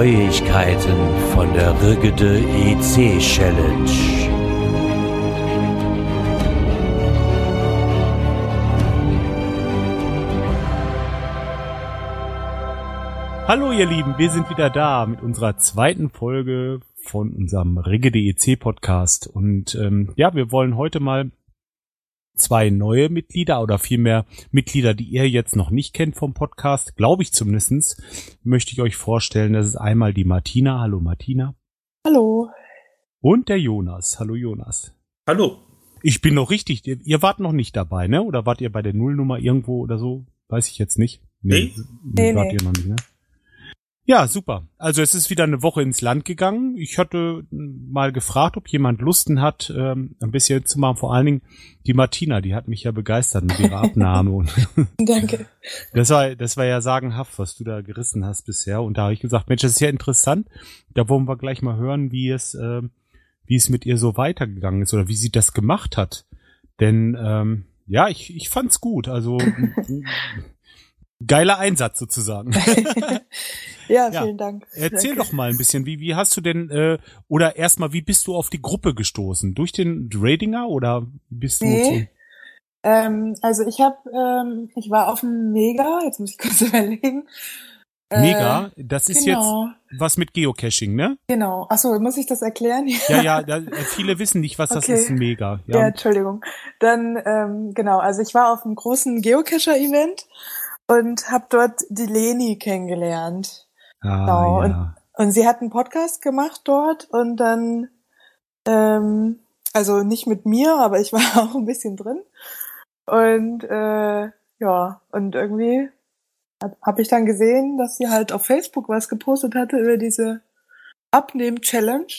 Neuigkeiten von der Rigide EC Challenge. Hallo ihr Lieben, wir sind wieder da mit unserer zweiten Folge von unserem Rigide EC Podcast und ähm, ja, wir wollen heute mal zwei neue Mitglieder oder vielmehr Mitglieder, die ihr jetzt noch nicht kennt vom Podcast, glaube ich zumindestens, möchte ich euch vorstellen. Das ist einmal die Martina. Hallo Martina. Hallo. Und der Jonas. Hallo Jonas. Hallo. Ich bin noch richtig. Ihr wart noch nicht dabei, ne? Oder wart ihr bei der Nullnummer irgendwo oder so? Weiß ich jetzt nicht. Nee. Nee, wart ihr noch nicht, ne? Ja, super. Also es ist wieder eine Woche ins Land gegangen. Ich hatte mal gefragt, ob jemand Lusten hat, ähm, ein bisschen zu machen. Vor allen Dingen die Martina, die hat mich ja begeistert mit ihrer Abnahme. Danke. Das war, das war ja sagenhaft, was du da gerissen hast bisher. Und da habe ich gesagt, Mensch, das ist ja interessant. Da wollen wir gleich mal hören, wie es, äh, wie es mit ihr so weitergegangen ist oder wie sie das gemacht hat. Denn ähm, ja, ich, ich fand's gut. Also geiler Einsatz sozusagen. ja, vielen ja. Dank. Erzähl Danke. doch mal ein bisschen, wie, wie hast du denn, äh, oder erstmal, wie bist du auf die Gruppe gestoßen? Durch den Ratinger oder bist du nee. Ähm, also ich habe, ähm, ich war auf dem Mega, jetzt muss ich kurz überlegen. Mega, das ist genau. jetzt was mit Geocaching, ne? Genau. Achso, muss ich das erklären? Ja, ja, da, viele wissen nicht, was Okay. das ist, ein Mega. Ja, Ja. Entschuldigung. Dann, ähm, genau, also ich war auf einem großen Geocacher-Event und habe dort die Leni kennengelernt. Ah, Genau, ja. Und sie hat einen Podcast gemacht dort und dann, ähm, also nicht mit mir, aber ich war auch ein bisschen drin. Und äh, ja, und irgendwie habe ich dann gesehen, dass sie halt auf Facebook was gepostet hatte über diese Abnehm-Challenge.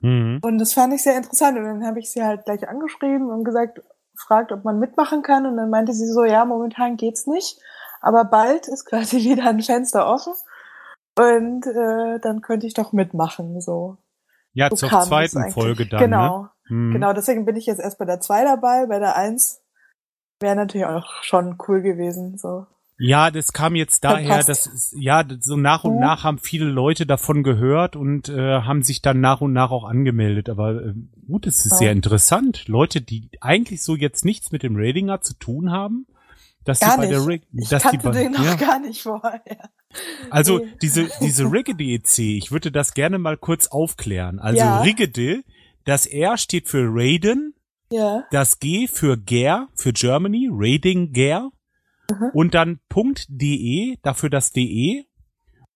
Mhm. Und das fand ich sehr interessant. Und dann habe ich sie halt gleich angeschrieben und gesagt, gefragt, ob man mitmachen kann. Und dann meinte sie so, ja, momentan geht's nicht. Aber bald ist quasi wieder ein Fenster offen. Und äh, dann könnte ich doch mitmachen. So. Ja, so zur zweiten. Folge dann, Genau. ne? Mhm. Genau, deswegen bin ich jetzt erst bei der 2 dabei. Bei der 1 wäre natürlich auch schon cool gewesen. So. Ja, das kam jetzt daher, dass ja so nach und Mhm. nach haben viele Leute davon gehört und äh, haben sich dann nach und nach auch angemeldet. Aber äh, gut, es ist Ja. sehr interessant. Leute, die eigentlich so jetzt nichts mit dem Ratinger zu tun haben, dass Gar die bei nicht. der Rig Ich dass die kannte bei, den noch ja. gar nicht vorher. Also Nee. diese diese Rigide EC, ich würde das gerne mal kurz aufklären. Also Ja. Rigide, das R steht für Raiden, Ja. das G für Ger, für Germany, Raiding Ger. Mhm. Und dann .de, dafür das DE.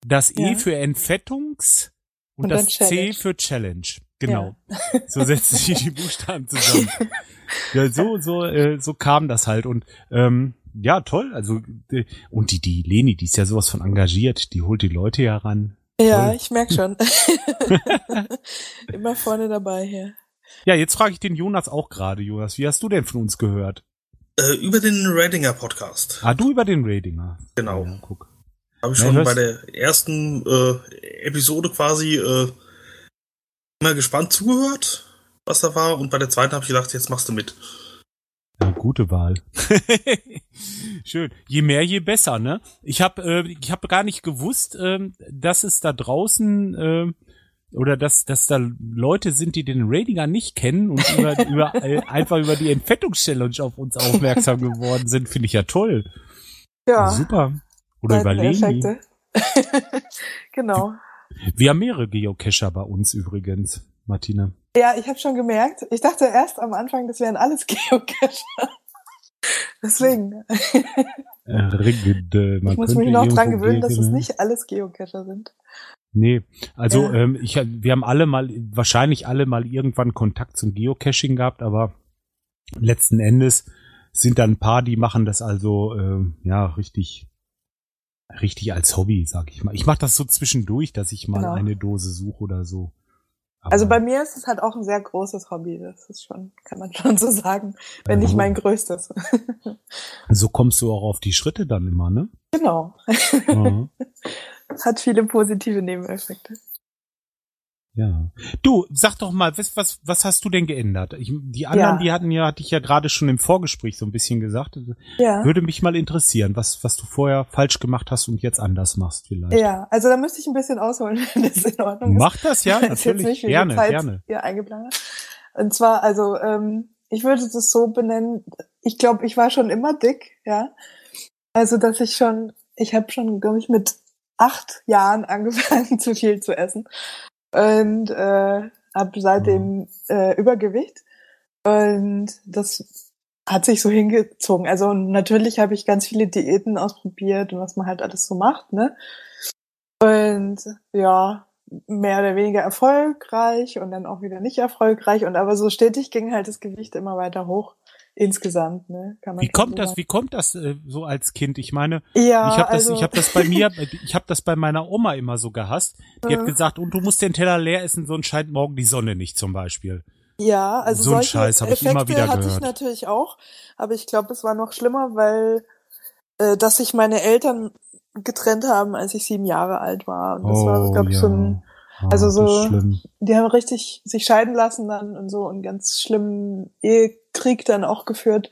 Das E Ja. für Entfettungs und, Und das C für Challenge. Genau. So setzen sich die Buchstaben zusammen. ja, so, so, äh, so kam das halt. Und ähm, ja, toll. Also äh, und die, die Leni, die ist ja sowas von engagiert, die holt die Leute ja ran. Ja, Toll. ich merk schon. Immer vorne dabei hier. Ja, jetzt frage ich den Jonas auch gerade, Jonas, wie hast du denn von uns gehört? Äh, über den Ratinger Podcast. Ah, du über den Ratinger. Genau. Ja, guck. Habe ich Ja, schon das- bei der ersten äh, Episode quasi äh, immer gespannt zugehört, was da war. Und bei der zweiten habe ich gedacht, jetzt machst du mit. Ja, gute Wahl. Schön. Je mehr, je besser, ne? Ich habe äh, ich habe gar nicht gewusst, ähm, dass es da draußen äh, oder dass dass da Leute sind, die den Ratinger nicht kennen und über, über äh, einfach über die Entfettungschallenge auf uns aufmerksam geworden sind, finde ich ja toll. Ja. Super. Oder über Leni. Seiteneffekte. genau. Wir haben mehrere Geocacher bei uns übrigens, Martina. Ja, ich habe schon gemerkt. Ich dachte erst am Anfang, das wären alles Geocacher. Deswegen. Rigide, man ich muss mich noch dran gewöhnen, dass es nicht alles Geocacher sind. Nee, also Ja. ähm, ich, wir haben alle mal, wahrscheinlich alle mal irgendwann Kontakt zum Geocaching gehabt, aber letzten Endes sind da ein paar, die machen das also ähm, ja richtig, richtig als Hobby, sag ich mal. Ich mache das so zwischendurch, dass ich mal Genau. eine Dose suche oder so. Aber, Also bei mir ist es halt auch ein sehr großes Hobby. Das ist schon, kann man schon so sagen. Wenn nicht Ja. mein größtes. so kommst du auch auf die Schritte dann immer, ne? genau. Mhm. Hat viele positive Nebeneffekte. Ja. Du, sag doch mal, was, was, was hast du denn geändert? Ich, die anderen, Ja. die hatten ja, hatte ich ja gerade schon im Vorgespräch so ein bisschen gesagt. Ja. Würde mich mal interessieren, was, was du vorher falsch gemacht hast und jetzt anders machst vielleicht. Ja, also da müsste ich ein bisschen ausholen, wenn das in Ordnung ist. Mach das ja, natürlich. nicht Gerne, Zeit gerne. hier eingeplant. Und zwar, also ähm, ich würde das so benennen, ich glaube, ich war schon immer dick, ja. Also, dass ich schon, ich habe schon, glaube ich, mit acht Jahren angefangen, zu viel zu essen. Und äh, habe seitdem äh, Übergewicht. Und das hat sich so hingezogen. Also natürlich habe ich ganz viele Diäten ausprobiert und was man halt alles so macht, ne? Und ja, mehr oder weniger erfolgreich und dann auch wieder nicht erfolgreich. Und aber so stetig ging halt das Gewicht immer weiter hoch insgesamt, ne? Kann man Wie kommt so das, sagen. wie kommt das äh, so als Kind? Ich meine, Ja, ich habe das, also, ich habe das bei mir, ich habe das bei meiner Oma immer so gehasst. Die hat gesagt, und du musst den Teller leer essen, sonst scheint morgen die Sonne nicht zum Beispiel. Ja, also So ein solche Scheiß hab ich Effekte immer wieder hatte gehört. ich natürlich auch, aber ich glaube, es war noch schlimmer, weil äh, dass sich meine Eltern getrennt haben, als ich sieben Jahre alt war. Und das war, glaube ich, so ein, Ah, also so- die haben richtig sich scheiden lassen dann und so einen ganz schlimmen Ehekrieg dann auch geführt.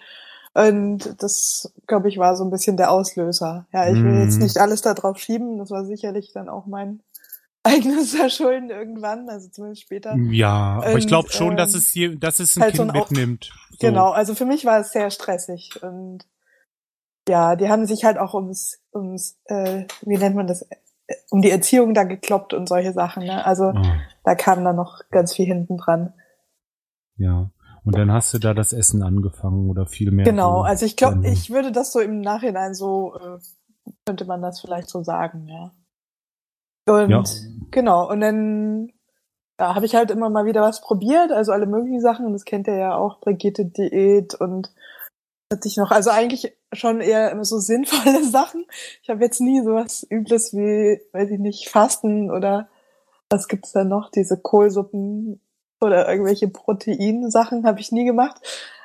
Und das, glaube ich, war so ein bisschen der Auslöser. Ja, ich will Mhm. jetzt nicht alles da drauf schieben. Das war sicherlich dann auch mein eigenes Verschulden irgendwann, also zumindest später. Ja, aber ich Und, glaube schon, dass ähm, es hier, dass es ein halt so Kind ein Au- mitnimmt. So. Genau, also für mich war es sehr stressig und ja, die haben sich halt auch ums, ums äh, wie nennt man das, äh, um die Erziehung da gekloppt und solche Sachen. Ne? Also Ah, da kam dann noch ganz viel hinten dran. ja. Und dann hast du da das Essen angefangen oder viel mehr. Genau, so also ich glaube, ich würde das so im Nachhinein so, äh, könnte man das vielleicht so sagen, ja. Und Ja. genau, und dann ja, habe ich halt immer mal wieder was probiert, also alle möglichen Sachen, und das kennt ihr ja auch, Brigitte-Diät und hatte ich noch, also eigentlich schon eher immer so sinnvolle Sachen. Ich habe jetzt nie sowas Übles wie, weiß ich nicht, Fasten oder was gibt's da noch, diese Kohlsuppen oder irgendwelche Proteinsachen habe ich nie gemacht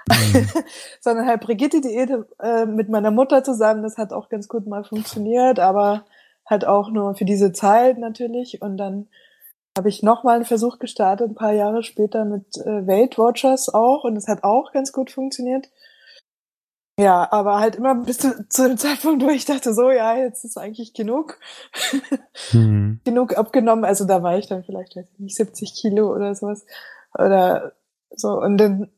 Mhm. sondern halt Brigitte-Diät äh, mit meiner Mutter zusammen. Das hat auch ganz gut mal funktioniert, aber halt auch nur für diese Zeit natürlich. Und dann habe ich nochmal einen Versuch gestartet, ein paar Jahre später mit äh, Weight Watchers auch. Und das hat auch ganz gut funktioniert. Ja, aber halt immer bis zu, zu dem Zeitpunkt, wo ich dachte, so, ja, jetzt ist eigentlich genug, Mhm. genug abgenommen. Also da war ich dann vielleicht, weiß ich nicht, 70 Kilo oder sowas. Oder so. Und dann,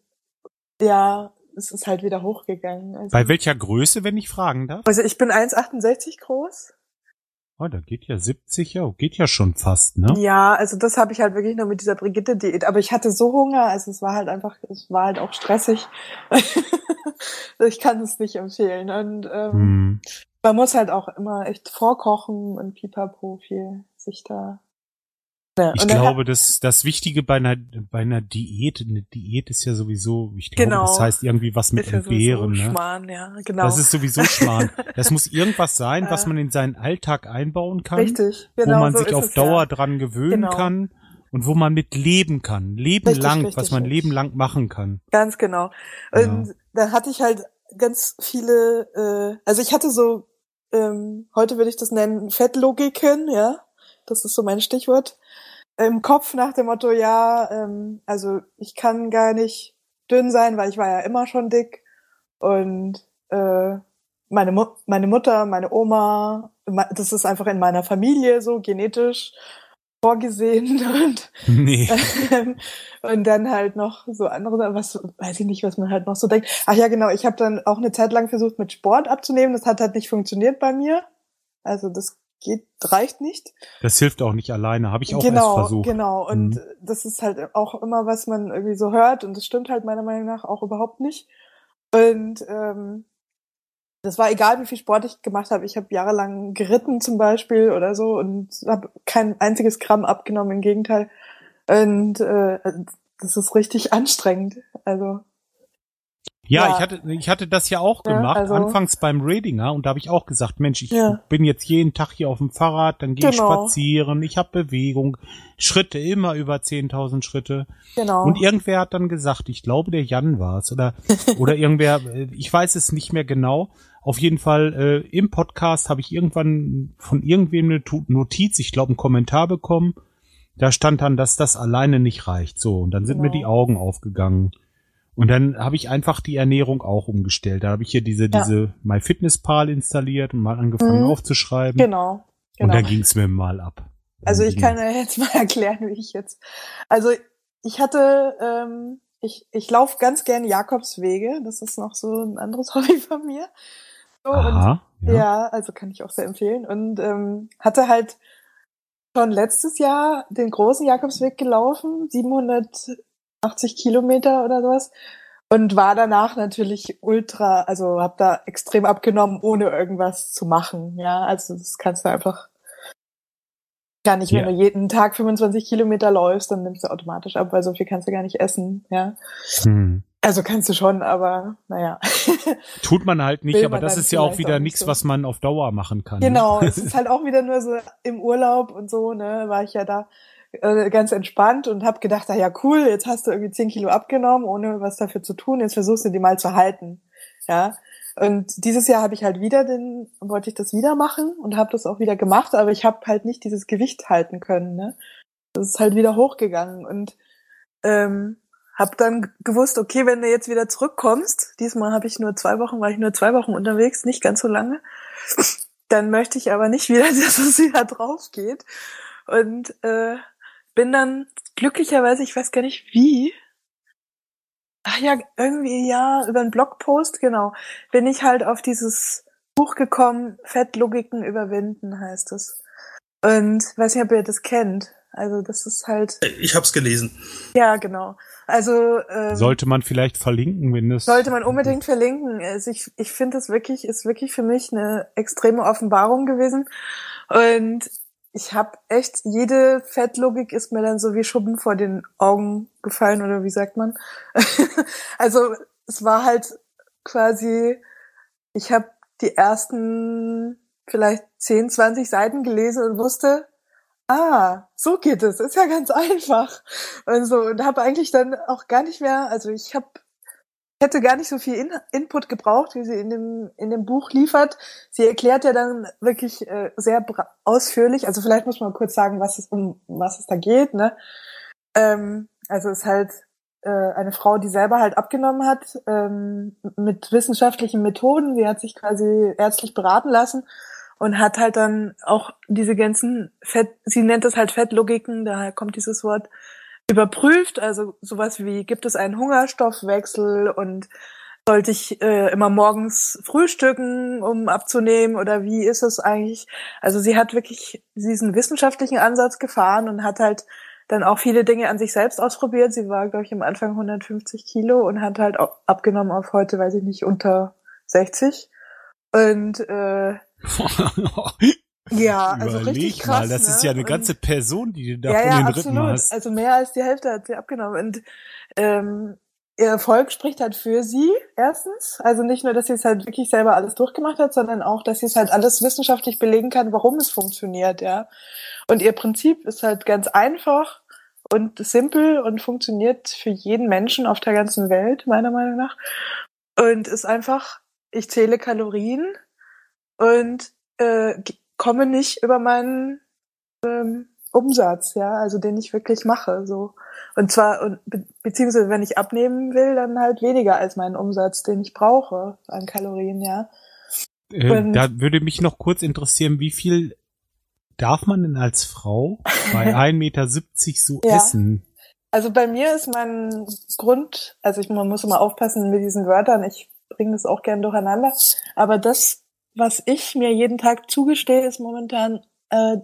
ja, es ist halt wieder hochgegangen. Also, Bei welcher Größe, wenn ich fragen darf? also ich bin 1,68 groß. Oh, da geht ja 70, ja, geht ja schon fast, ne? Ja, also das habe ich halt wirklich nur mit dieser Brigitte-Diät. Aber ich hatte so Hunger, also es war halt einfach, es war halt auch stressig. ich kann es nicht empfehlen. Und ähm, Hm. man muss halt auch immer echt vorkochen und pipapo viel sich da. Ich glaube, das, das Wichtige bei einer, bei einer Diät, eine Diät ist ja sowieso, ich glaube, Genau. das heißt irgendwie was mit ist ja Entbehren, ne? Schmarrn, ja, genau. Das ist sowieso Schmarrn. Das muss irgendwas sein, was man in seinen Alltag einbauen kann, Richtig, genau. wo man so sich auf es, Dauer ja. dran gewöhnen Genau. kann und wo man mit leben kann. Leben Richtig, lang, richtig, was man richtig. leben lang machen kann. Ganz genau. Und da hatte ich halt ganz viele, äh, also ich hatte so, ähm, heute würde ich das nennen, Fettlogiken, ja. Das ist so mein Stichwort. Im Kopf nach dem Motto, ja, ähm, also ich kann gar nicht dünn sein, weil ich war ja immer schon dick. Und äh, meine, Mu meine Mutter, meine Oma, das ist einfach in meiner Familie so genetisch vorgesehen und Nee. ähm, und dann halt noch so andere, was weiß ich nicht, was man halt noch so denkt. Ach ja, genau, ich habe dann auch eine Zeit lang versucht, mit Sport abzunehmen. Das hat halt nicht funktioniert bei mir. Also das geht, reicht nicht. Das hilft auch nicht alleine, habe ich auch genau, versucht. genau. Und Mhm. das ist halt auch immer, was man irgendwie so hört. Und das stimmt halt meiner Meinung nach auch überhaupt nicht. Und ähm, das war egal, wie viel Sport ich gemacht habe. Ich habe jahrelang geritten zum Beispiel oder so und habe kein einziges Gramm abgenommen, im Gegenteil. Und äh, das ist richtig anstrengend. Also Ja, Ja. ich hatte, ich hatte das ja auch Ja, gemacht, also- anfangs beim Radinger und da habe ich auch gesagt, Mensch, ich Ja. bin jetzt jeden Tag hier auf dem Fahrrad, dann gehe ich Genau. spazieren, ich habe Bewegung, Schritte immer über 10.000 Schritte. genau. Und irgendwer hat dann gesagt, ich glaube, der Jan war es oder oder irgendwer, äh, ich weiß es nicht mehr genau. Auf jeden Fall äh, im Podcast habe ich irgendwann von irgendwem eine Notiz, ich glaube, einen Kommentar bekommen, da stand dann, dass das alleine nicht reicht. So, und dann sind Genau. mir die Augen aufgegangen. Und dann habe ich einfach die Ernährung auch umgestellt. Da habe ich hier diese, Ja. diese MyFitnessPal installiert und mal angefangen Mhm. aufzuschreiben. Genau. Und genau. dann ging's mir mal ab. Also ich ging- kann ja jetzt mal erklären, wie ich jetzt. Also ich hatte, ähm, ich, ich laufe ganz gern Jakobswege. Das ist noch so ein anderes Hobby von mir. So, und Aha, ja. Ja, also kann ich auch sehr empfehlen. Und ähm, hatte halt schon letztes Jahr den großen Jakobsweg gelaufen, 780 Kilometer oder sowas. Und war danach natürlich ultra, also habe da extrem abgenommen, ohne irgendwas zu machen. Ja, also das kannst du einfach gar nicht, wenn Ja. du jeden Tag 25 Kilometer läufst, dann nimmst du automatisch ab, weil so viel kannst du gar nicht essen. Ja, Hm. also kannst du schon, aber naja. Tut man halt nicht, Will aber das dann ist ja auch wieder nichts, so. was man auf Dauer machen kann. ne? Genau, es ist halt auch wieder nur so im Urlaub und so, ne, war ich ja da äh, ganz entspannt und habe gedacht, ah ja cool, jetzt hast du irgendwie 10 Kilo abgenommen, ohne was dafür zu tun, jetzt versuchst du die mal zu halten, ja. Und dieses Jahr habe ich halt wieder den, wollte ich das wieder machen und habe das auch wieder gemacht, aber ich habe halt nicht dieses Gewicht halten können, ne. Das ist halt wieder hochgegangen und ähm, habe dann gewusst, okay, wenn du jetzt wieder zurückkommst, diesmal habe ich nur zwei Wochen, war ich nur zwei Wochen unterwegs, nicht ganz so lange, dann möchte ich aber nicht wieder, dass es wieder drauf geht. Und äh, bin dann glücklicherweise, ich weiß gar nicht wie, ach ja, irgendwie ja, über einen Blogpost, genau, bin ich halt auf dieses Buch gekommen, Fettlogiken überwinden heißt es. Und weiß nicht, ob ihr das kennt. Also das ist halt, Ich hab's gelesen. ja, genau. Also ähm, Sollte man vielleicht verlinken, wenn das. sollte man unbedingt verlinken. Also ich, ich finde es wirklich, ist wirklich für mich eine extreme Offenbarung gewesen. Und ich habe echt, jede Fettlogik ist mir dann so wie Schuppen vor den Augen gefallen, oder wie sagt man? also es war halt quasi, ich habe die ersten vielleicht 10, 20 Seiten gelesen und wusste, ah, so geht es, ist ja ganz einfach. Und so, und habe eigentlich dann auch gar nicht mehr, also ich habe hätte gar nicht so viel In Input gebraucht, wie sie in dem, in dem Buch liefert. Sie erklärt ja dann wirklich äh, sehr ausführlich, also vielleicht muss man kurz sagen, was es, um was es da geht. Ne? Ähm, also es ist halt äh, eine Frau, die selber halt abgenommen hat ähm, mit wissenschaftlichen Methoden. Sie hat sich quasi ärztlich beraten lassen und hat halt dann auch diese ganzen Fett, sie nennt es halt Fettlogiken, daher kommt dieses Wort, überprüft, also sowas wie, gibt es einen Hungerstoffwechsel und sollte ich äh, immer morgens frühstücken, um abzunehmen oder wie ist es eigentlich? Also sie hat wirklich diesen wissenschaftlichen Ansatz gefahren und hat halt dann auch viele Dinge an sich selbst ausprobiert. Sie war, glaube ich, am Anfang 150 Kilo und hat halt auch abgenommen auf heute, weiß ich nicht, unter 60. Und äh, ja, also Überleg richtig krass. mal, das ne? ist ja eine Und- ganze Person, die du da ja, von ja, den absolut. Rippen hast. Also mehr als die Hälfte hat sie abgenommen. Und ähm, ihr Erfolg spricht halt für sie, erstens. Also nicht nur, dass sie es halt wirklich selber alles durchgemacht hat, sondern auch, dass sie es halt alles wissenschaftlich belegen kann, warum es funktioniert, ja. Und ihr Prinzip ist halt ganz einfach und simpel und funktioniert für jeden Menschen auf der ganzen Welt, meiner Meinung nach. Und ist einfach, ich zähle Kalorien und äh, komme nicht über meinen ähm, Umsatz, ja, also den ich wirklich mache, so. Und zwar, und, be beziehungsweise wenn ich abnehmen will, dann halt weniger als meinen Umsatz, den ich brauche an Kalorien, ja. Äh, da würde mich noch kurz interessieren, wie viel darf man denn als Frau bei 1,70 Meter so Ja. essen? Also bei mir ist mein Grund, also ich, man muss immer aufpassen mit diesen Wörtern, ich bringe das auch gern durcheinander, aber das, was ich mir jeden Tag zugestehe, ist momentan äh,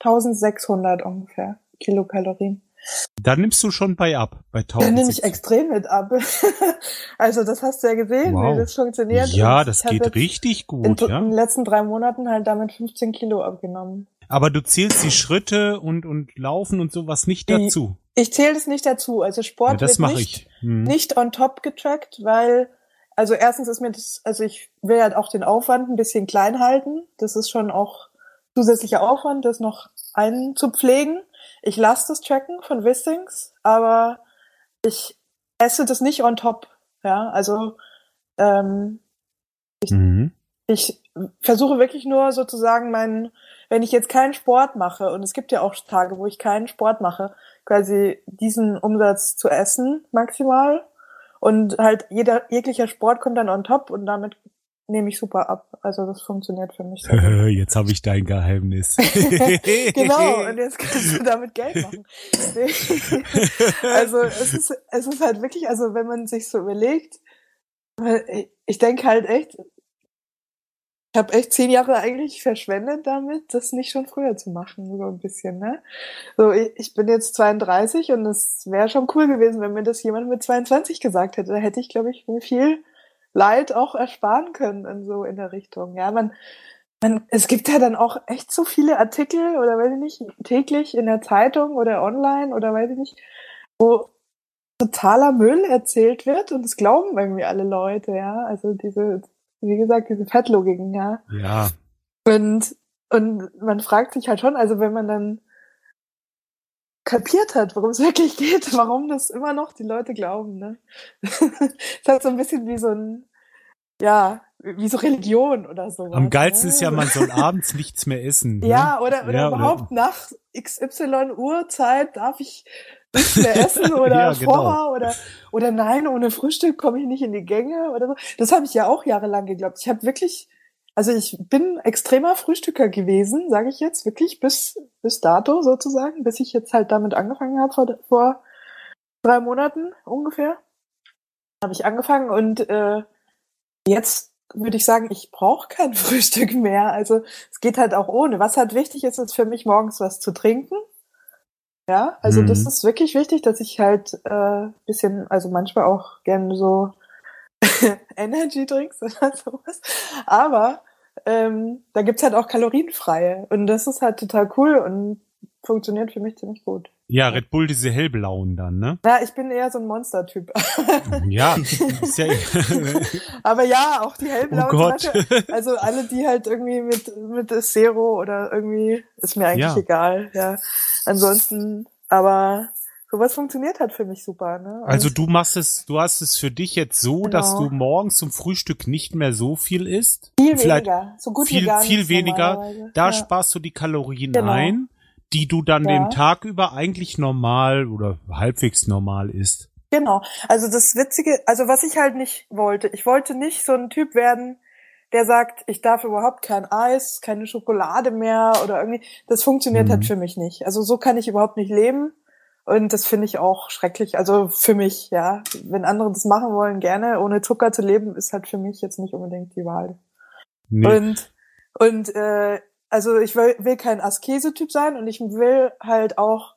1600 ungefähr Kilokalorien. Da nimmst du schon bei ab, bei Da nehme 1000. ich extrem mit ab. also das hast du ja gesehen, Wow. wie das funktioniert. Ja, das ich geht richtig in, gut, in ja. den letzten drei Monaten halt damit 15 Kilo abgenommen. Aber du zählst die Schritte und, und Laufen und sowas nicht dazu. Ich zähle das nicht dazu. Also Sport Ja, wird nicht, ich. Hm. nicht on top getrackt, weil, also erstens ist mir das, also ich will halt auch den Aufwand ein bisschen klein halten. Das ist schon auch zusätzlicher Aufwand, das noch einzupflegen. Ich lasse das tracken von Wistings, aber ich esse das nicht on top. Ja, also ähm, Mhm. ich versuche wirklich nur sozusagen meinen, wenn ich jetzt keinen Sport mache, und es gibt ja auch Tage, wo ich keinen Sport mache, quasi diesen Umsatz zu essen maximal. Und halt jeder, jeglicher Sport kommt dann on top und damit nehme ich super ab. Also das funktioniert für mich. jetzt habe ich dein Geheimnis. genau, und jetzt kannst du damit Geld machen. also es ist, es ist halt wirklich, also wenn man sich so überlegt, ich denke halt echt, ich habe echt zehn Jahre eigentlich verschwendet damit, das nicht schon früher zu machen, so ein bisschen, ne? So, ich bin jetzt 32 und es wäre schon cool gewesen, wenn mir das jemand mit 22 gesagt hätte. Da hätte ich, glaube ich, mir viel Leid auch ersparen können in so in der Richtung. Ja, man, man, es gibt ja dann auch echt so viele Artikel oder weiß ich nicht, täglich in der Zeitung oder online oder weiß ich nicht, wo totaler Müll erzählt wird und das glauben irgendwie alle Leute, ja. Also diese wie gesagt, diese Fettlogiken, ja. Ja. Und, und man fragt sich halt schon, also wenn man dann kapiert hat, worum es wirklich geht, warum das immer noch die Leute glauben, ne? Es ist halt so ein bisschen wie so ein, ja, wie so Religion oder so. Am geilsten ne? ist ja, man soll abends nichts mehr essen. Ne? Ja, oder, oder ja, überhaupt oder? nach XY Uhrzeit darf ich nichts mehr essen oder ja, genau. vorher oder oder nein, ohne Frühstück komme ich nicht in die Gänge oder so. Das habe ich ja auch jahrelang geglaubt. Ich habe wirklich, also ich bin extremer Frühstücker gewesen, sage ich jetzt wirklich bis bis dato sozusagen, bis ich jetzt halt damit angefangen habe vor, vor drei Monaten ungefähr. Habe ich angefangen und äh, jetzt würde ich sagen, ich brauche kein Frühstück mehr. Also es geht halt auch ohne. Was halt wichtig ist, ist für mich morgens was zu trinken. Ja, also mhm. das ist wirklich wichtig, dass ich halt äh, bisschen, also manchmal auch gerne so Energy Drinks oder sowas. Aber ähm, da gibt's halt auch kalorienfreie. Und das ist halt total cool und funktioniert für mich ziemlich gut. Ja, Red Bull diese hellblauen dann, ne? Ja, ich bin eher so ein Monster-Typ. ja, ist ja aber ja, auch die hellblauen. Oh Gott. also alle, die halt irgendwie mit mit Zero oder irgendwie ist mir eigentlich ja. egal. Ja, ansonsten, aber sowas funktioniert halt für mich super. Ne? Und also du machst es, du hast es für dich jetzt so, genau. dass du morgens zum Frühstück nicht mehr so viel isst. Viel weniger, so gut viel, wie gar viel weniger. Da ja. sparst du die Kalorien genau. ein die du dann ja. den Tag über eigentlich normal oder halbwegs normal isst. Genau. Also das Witzige, also was ich halt nicht wollte, ich wollte nicht so ein Typ werden, der sagt, ich darf überhaupt kein Eis, keine Schokolade mehr oder irgendwie. Das funktioniert halt mhm. halt für mich nicht. Also so kann ich überhaupt nicht leben. Und das finde ich auch schrecklich. Also für mich, ja. Wenn andere das machen wollen, gerne. Ohne Zucker zu leben, ist halt für mich jetzt nicht unbedingt die Wahl. Nee. Und, und äh, also ich will, will kein Askese-Typ sein und ich will halt auch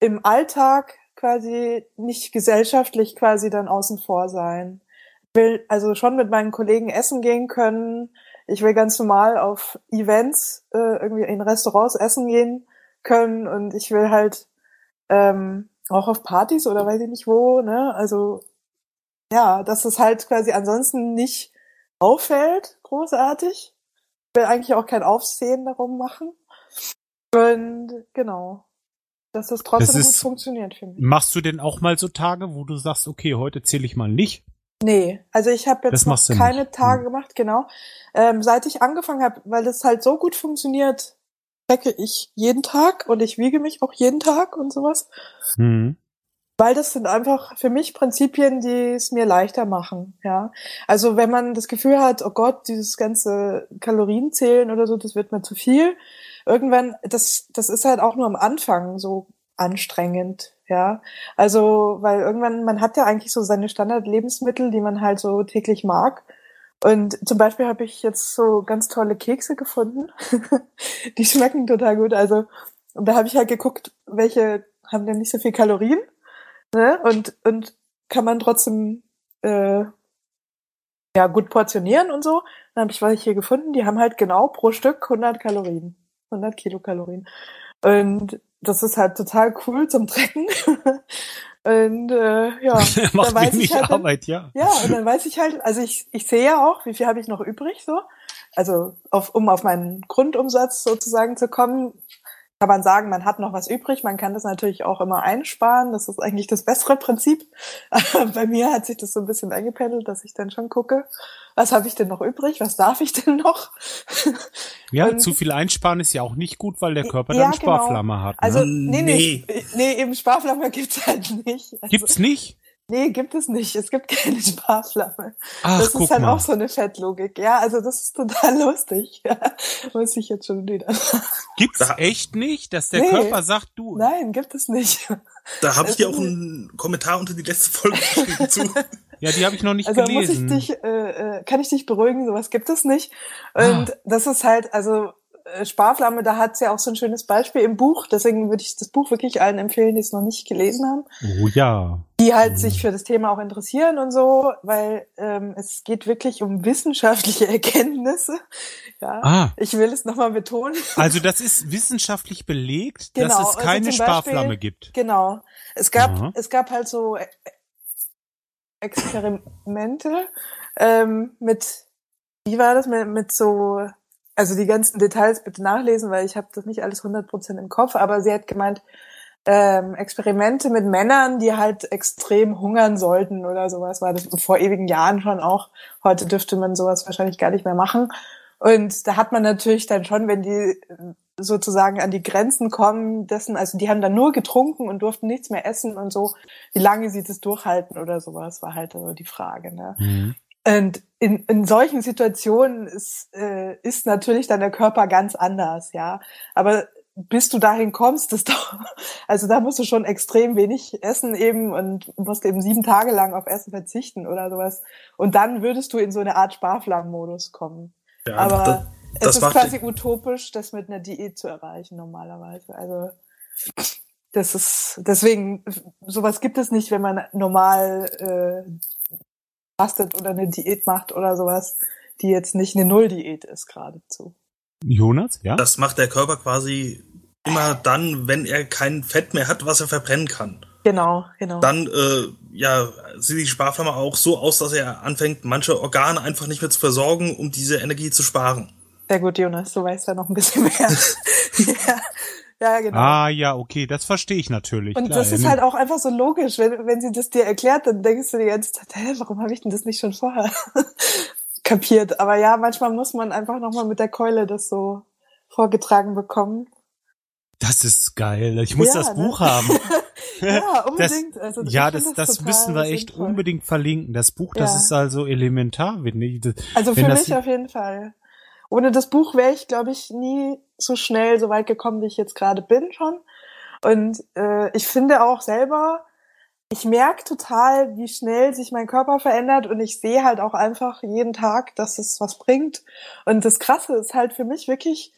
im Alltag quasi nicht gesellschaftlich quasi dann außen vor sein. Ich will also schon mit meinen Kollegen essen gehen können. Ich will ganz normal auf Events, äh, irgendwie in Restaurants essen gehen können und ich will halt ähm, auch auf Partys oder weiß ich nicht wo, ne? Also ja, dass es halt quasi ansonsten nicht auffällt, großartig will eigentlich auch kein Aufsehen darum machen. Und genau. Dass das trotzdem das ist, gut funktioniert für mich. Machst du denn auch mal so Tage, wo du sagst, okay, heute zähle ich mal nicht? Nee, also ich habe jetzt noch keine nicht. Tage hm. gemacht, genau. Ähm, seit ich angefangen habe, weil das halt so gut funktioniert, checke ich jeden Tag und ich wiege mich auch jeden Tag und sowas. Mhm weil das sind einfach für mich Prinzipien, die es mir leichter machen, ja. Also wenn man das Gefühl hat, oh Gott, dieses ganze Kalorienzählen oder so, das wird mir zu viel, irgendwann, das, das ist halt auch nur am Anfang so anstrengend, ja. Also, weil irgendwann, man hat ja eigentlich so seine Standardlebensmittel, die man halt so täglich mag. Und zum Beispiel habe ich jetzt so ganz tolle Kekse gefunden. die schmecken total gut. Also, und da habe ich halt geguckt, welche haben denn nicht so viel Kalorien Ne? Und, und kann man trotzdem äh, ja gut portionieren und so. Dann habe ich was hier gefunden, die haben halt genau pro Stück 100 Kalorien, 100 Kilokalorien. Und das ist halt total cool zum Trecken. und äh, ja, Macht weiß wenig ich halt dann, Arbeit, ja. Ja, und dann weiß ich halt, also ich, ich sehe ja auch, wie viel habe ich noch übrig so. Also auf, um auf meinen Grundumsatz sozusagen zu kommen, kann man sagen, man hat noch was übrig. Man kann das natürlich auch immer einsparen. Das ist eigentlich das bessere Prinzip. Bei mir hat sich das so ein bisschen eingependelt, dass ich dann schon gucke, was habe ich denn noch übrig? Was darf ich denn noch? Ja, und, zu viel einsparen ist ja auch nicht gut, weil der Körper ja, dann Sparflamme genau. hat. Ne? Also nee, nee, nee, eben Sparflamme gibt's halt nicht. Also, gibt's nicht? Nee, gibt es nicht. Es gibt keine Sparflamme. Ach, das ist halt mal. auch so eine Fettlogik. Ja, also das ist total lustig. Ja, muss ich jetzt schon wieder sagen. Gibt's echt nicht, dass der nee, Körper sagt, du? Nein, gibt es nicht. Da habe ich dir auch einen Kommentar unter die letzte Folge geschrieben zu. Ja, die habe ich noch nicht also gelesen. Muss ich dich, äh, äh, kann ich dich beruhigen, sowas gibt es nicht. Und ah. das ist halt, also Sparflamme, da hat's ja auch so ein schönes Beispiel im Buch. Deswegen würde ich das Buch wirklich allen empfehlen, die es noch nicht gelesen haben. Oh ja. Die halt sich für das Thema auch interessieren und so, weil ähm, es geht wirklich um wissenschaftliche Erkenntnisse. Ja, ah. ich will es nochmal betonen. Also das ist wissenschaftlich belegt, genau. dass es also keine also Sparflamme Beispiel, gibt. Genau. Es gab, Aha. es gab halt so Experimente ähm, mit, wie war das, mit, mit so also die ganzen Details bitte nachlesen, weil ich habe das nicht alles 100% im Kopf, aber sie hat gemeint, ähm, Experimente mit Männern, die halt extrem hungern sollten oder sowas, war das vor ewigen Jahren schon auch. Heute dürfte man sowas wahrscheinlich gar nicht mehr machen. Und da hat man natürlich dann schon, wenn die sozusagen an die Grenzen kommen dessen, also die haben dann nur getrunken und durften nichts mehr essen und so, wie lange sie das durchhalten oder sowas, war halt so die Frage. Ne? Mhm. Und in, in solchen Situationen ist, äh, ist natürlich dann der Körper ganz anders, ja. Aber bis du dahin kommst, das doch, also da musst du schon extrem wenig essen eben und musst eben sieben Tage lang auf Essen verzichten oder sowas. Und dann würdest du in so eine Art Sparflammenmodus kommen. Ja, Aber das, das es ist quasi utopisch, das mit einer Diät zu erreichen normalerweise. Also das ist deswegen sowas gibt es nicht, wenn man normal äh, fastet oder eine Diät macht oder sowas, die jetzt nicht eine Nulldiät ist geradezu. Jonas, ja? Das macht der Körper quasi immer dann, wenn er kein Fett mehr hat, was er verbrennen kann. Genau, genau. Dann äh, ja, sieht die Sparflamme auch so aus, dass er anfängt, manche Organe einfach nicht mehr zu versorgen, um diese Energie zu sparen. Sehr gut, Jonas, du weißt ja noch ein bisschen mehr. ja. Ja, genau. Ah, ja, okay, das verstehe ich natürlich. Und klar, das ist halt auch einfach so logisch. Wenn, wenn sie das dir erklärt, dann denkst du die ganze Zeit, hä, warum habe ich denn das nicht schon vorher kapiert? Aber ja, manchmal muss man einfach nochmal mit der Keule das so vorgetragen bekommen. Das ist geil. Ich muss ja, das ne? Buch haben. ja, unbedingt. Das, also, ja, das, das, das müssen wir echt sinnvoll. unbedingt verlinken. Das Buch, das ja. ist also elementar, wenn also für mich auf jeden Fall. Ohne das Buch wäre ich, glaube ich, nie so schnell so weit gekommen, wie ich jetzt gerade bin schon. Und äh, ich finde auch selber, ich merke total, wie schnell sich mein Körper verändert und ich sehe halt auch einfach jeden Tag, dass es was bringt. Und das Krasse ist halt für mich wirklich,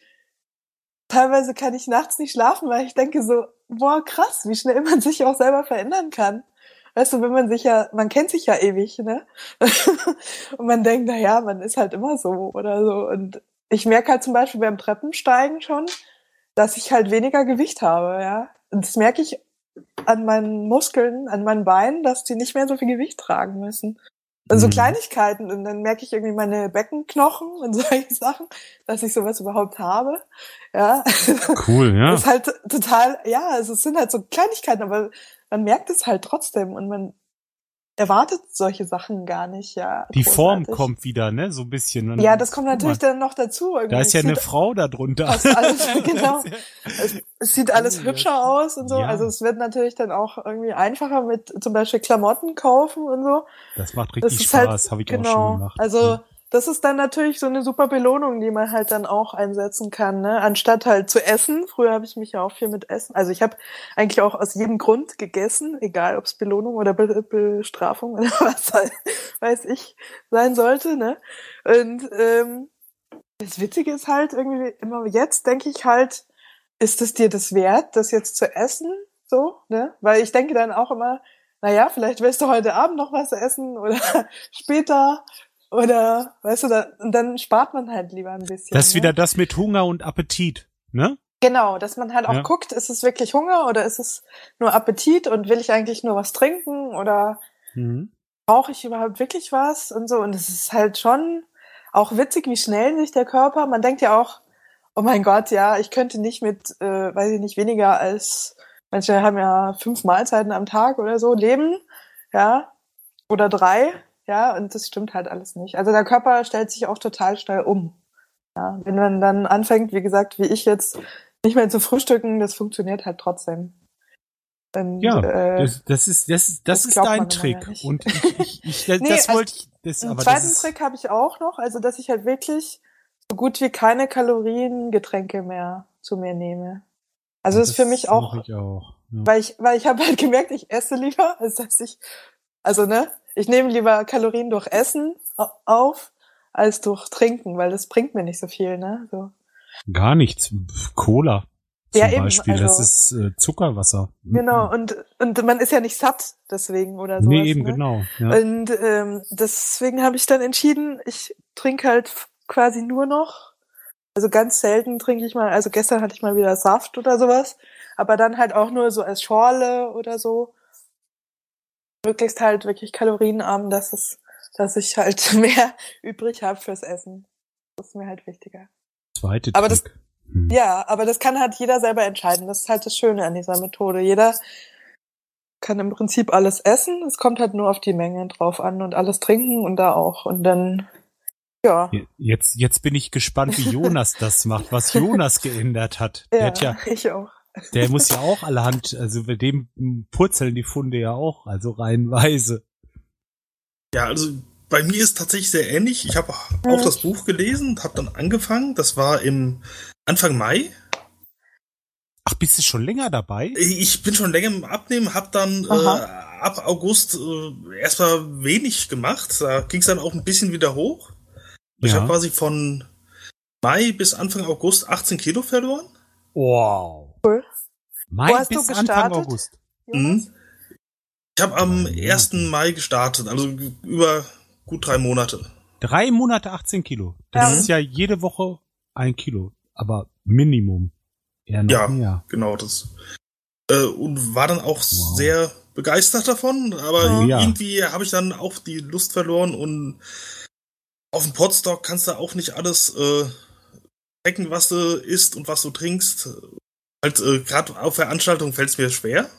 teilweise kann ich nachts nicht schlafen, weil ich denke so, boah, krass, wie schnell man sich auch selber verändern kann. Weißt du, wenn man sich ja, man kennt sich ja ewig, ne? und man denkt, na ja, man ist halt immer so oder so. Und ich merke halt zum Beispiel beim Treppensteigen schon, dass ich halt weniger Gewicht habe, ja. Und das merke ich an meinen Muskeln, an meinen Beinen, dass die nicht mehr so viel Gewicht tragen müssen. Und so mhm. Kleinigkeiten. Und dann merke ich irgendwie meine Beckenknochen und solche Sachen, dass ich sowas überhaupt habe. Ja. Cool, ja. Das ist halt total, ja, also es sind halt so Kleinigkeiten, aber man merkt es halt trotzdem und man erwartet solche Sachen gar nicht, ja. Die großartig. Form kommt wieder, ne, so ein bisschen. Ja, das kommt natürlich dann noch dazu. Irgendwie. Da ist ja eine Frau da drunter. Alles, genau. es, es, sieht alles hübscher aus und so. Ja. Also es wird natürlich dann auch irgendwie einfacher mit zum Beispiel Klamotten kaufen und so. Das macht richtig das halt Spaß, halt, habe ich genau, auch schon gemacht. Also das ist dann natürlich so eine super Belohnung, die man halt dann auch einsetzen kann, ne? Anstatt halt zu essen. Früher habe ich mich ja auch viel mit Essen. Also ich habe eigentlich auch aus jedem Grund gegessen, egal ob es Belohnung oder Be Bestrafung oder was halt, weiß ich sein sollte, ne? Und ähm, das Witzige ist halt irgendwie immer jetzt denke ich halt, ist es dir das wert, das jetzt zu essen? So, ne? Weil ich denke dann auch immer, naja, vielleicht willst du heute Abend noch was essen oder später oder, weißt du, da, und dann spart man halt lieber ein bisschen. Das ist ne? wieder das mit Hunger und Appetit, ne? Genau, dass man halt auch ja. guckt, ist es wirklich Hunger oder ist es nur Appetit und will ich eigentlich nur was trinken oder mhm. brauche ich überhaupt wirklich was und so. Und es ist halt schon auch witzig, wie schnell sich der Körper, man denkt ja auch, Oh mein Gott, ja, ich könnte nicht mit, äh, weiß ich nicht, weniger als, manche haben ja fünf Mahlzeiten am Tag oder so leben, ja, oder drei, ja, und das stimmt halt alles nicht. Also der Körper stellt sich auch total schnell um. Ja, wenn man dann anfängt, wie gesagt, wie ich jetzt, nicht mehr zu frühstücken, das funktioniert halt trotzdem. Und, ja, äh, das, das, ist das, das, das ist dein Trick. Ja und ich, ich, ich das, nee, also wollte ich. Das, einen zweiten das Trick habe ich auch noch, also dass ich halt wirklich so gut wie keine Kalorien Getränke mehr zu mir nehme. Also das, das ist für mich auch, ich auch ja. weil ich weil ich habe halt gemerkt, ich esse lieber, als dass ich also ne, ich nehme lieber Kalorien durch Essen auf als durch Trinken, weil das bringt mir nicht so viel, ne? So. Gar nichts. Cola. Zum ja, Beispiel, eben, also, das ist äh, Zuckerwasser. Genau, und, und man ist ja nicht satt deswegen oder so. Nee, eben ne? genau. Ja. Und ähm, deswegen habe ich dann entschieden, ich trinke halt quasi nur noch. Also ganz selten trinke ich mal, also gestern hatte ich mal wieder Saft oder sowas, aber dann halt auch nur so als Schorle oder so. Möglichst halt wirklich kalorienarm, dass es, dass ich halt mehr übrig habe fürs Essen. Das ist mir halt wichtiger zweite aber Das, hm. Ja, aber das kann halt jeder selber entscheiden. Das ist halt das Schöne an dieser Methode. Jeder kann im Prinzip alles essen. Es kommt halt nur auf die Menge drauf an und alles trinken und da auch. Und dann, ja. Jetzt, jetzt bin ich gespannt, wie Jonas das macht, was Jonas geändert hat. Ja, hat ja, ich auch. Der muss ja auch allerhand, also bei dem purzeln die Funde ja auch, also reihenweise. Ja, also bei mir ist tatsächlich sehr ähnlich. Ich habe auch das Buch gelesen, habe dann angefangen. Das war im Anfang Mai. Ach, bist du schon länger dabei? Ich bin schon länger im Abnehmen, habe dann äh, ab August äh, erstmal wenig gemacht. Da ging es dann auch ein bisschen wieder hoch. Ja. Ich habe quasi von Mai bis Anfang August 18 Kilo verloren. Wow. Cool. Mai bis Anfang August. Mhm. Ich habe am 1. Mai gestartet, also über gut drei Monate. Drei Monate 18 Kilo. Das ja. ist ja jede Woche ein Kilo, aber Minimum. Eher noch ja, mehr. genau das. Äh, und war dann auch wow. sehr begeistert davon, aber ja. irgendwie habe ich dann auch die Lust verloren und auf dem Podstock kannst du auch nicht alles äh, checken, was du isst und was du trinkst. Halt, äh, gerade auf Veranstaltungen fällt es mir schwer,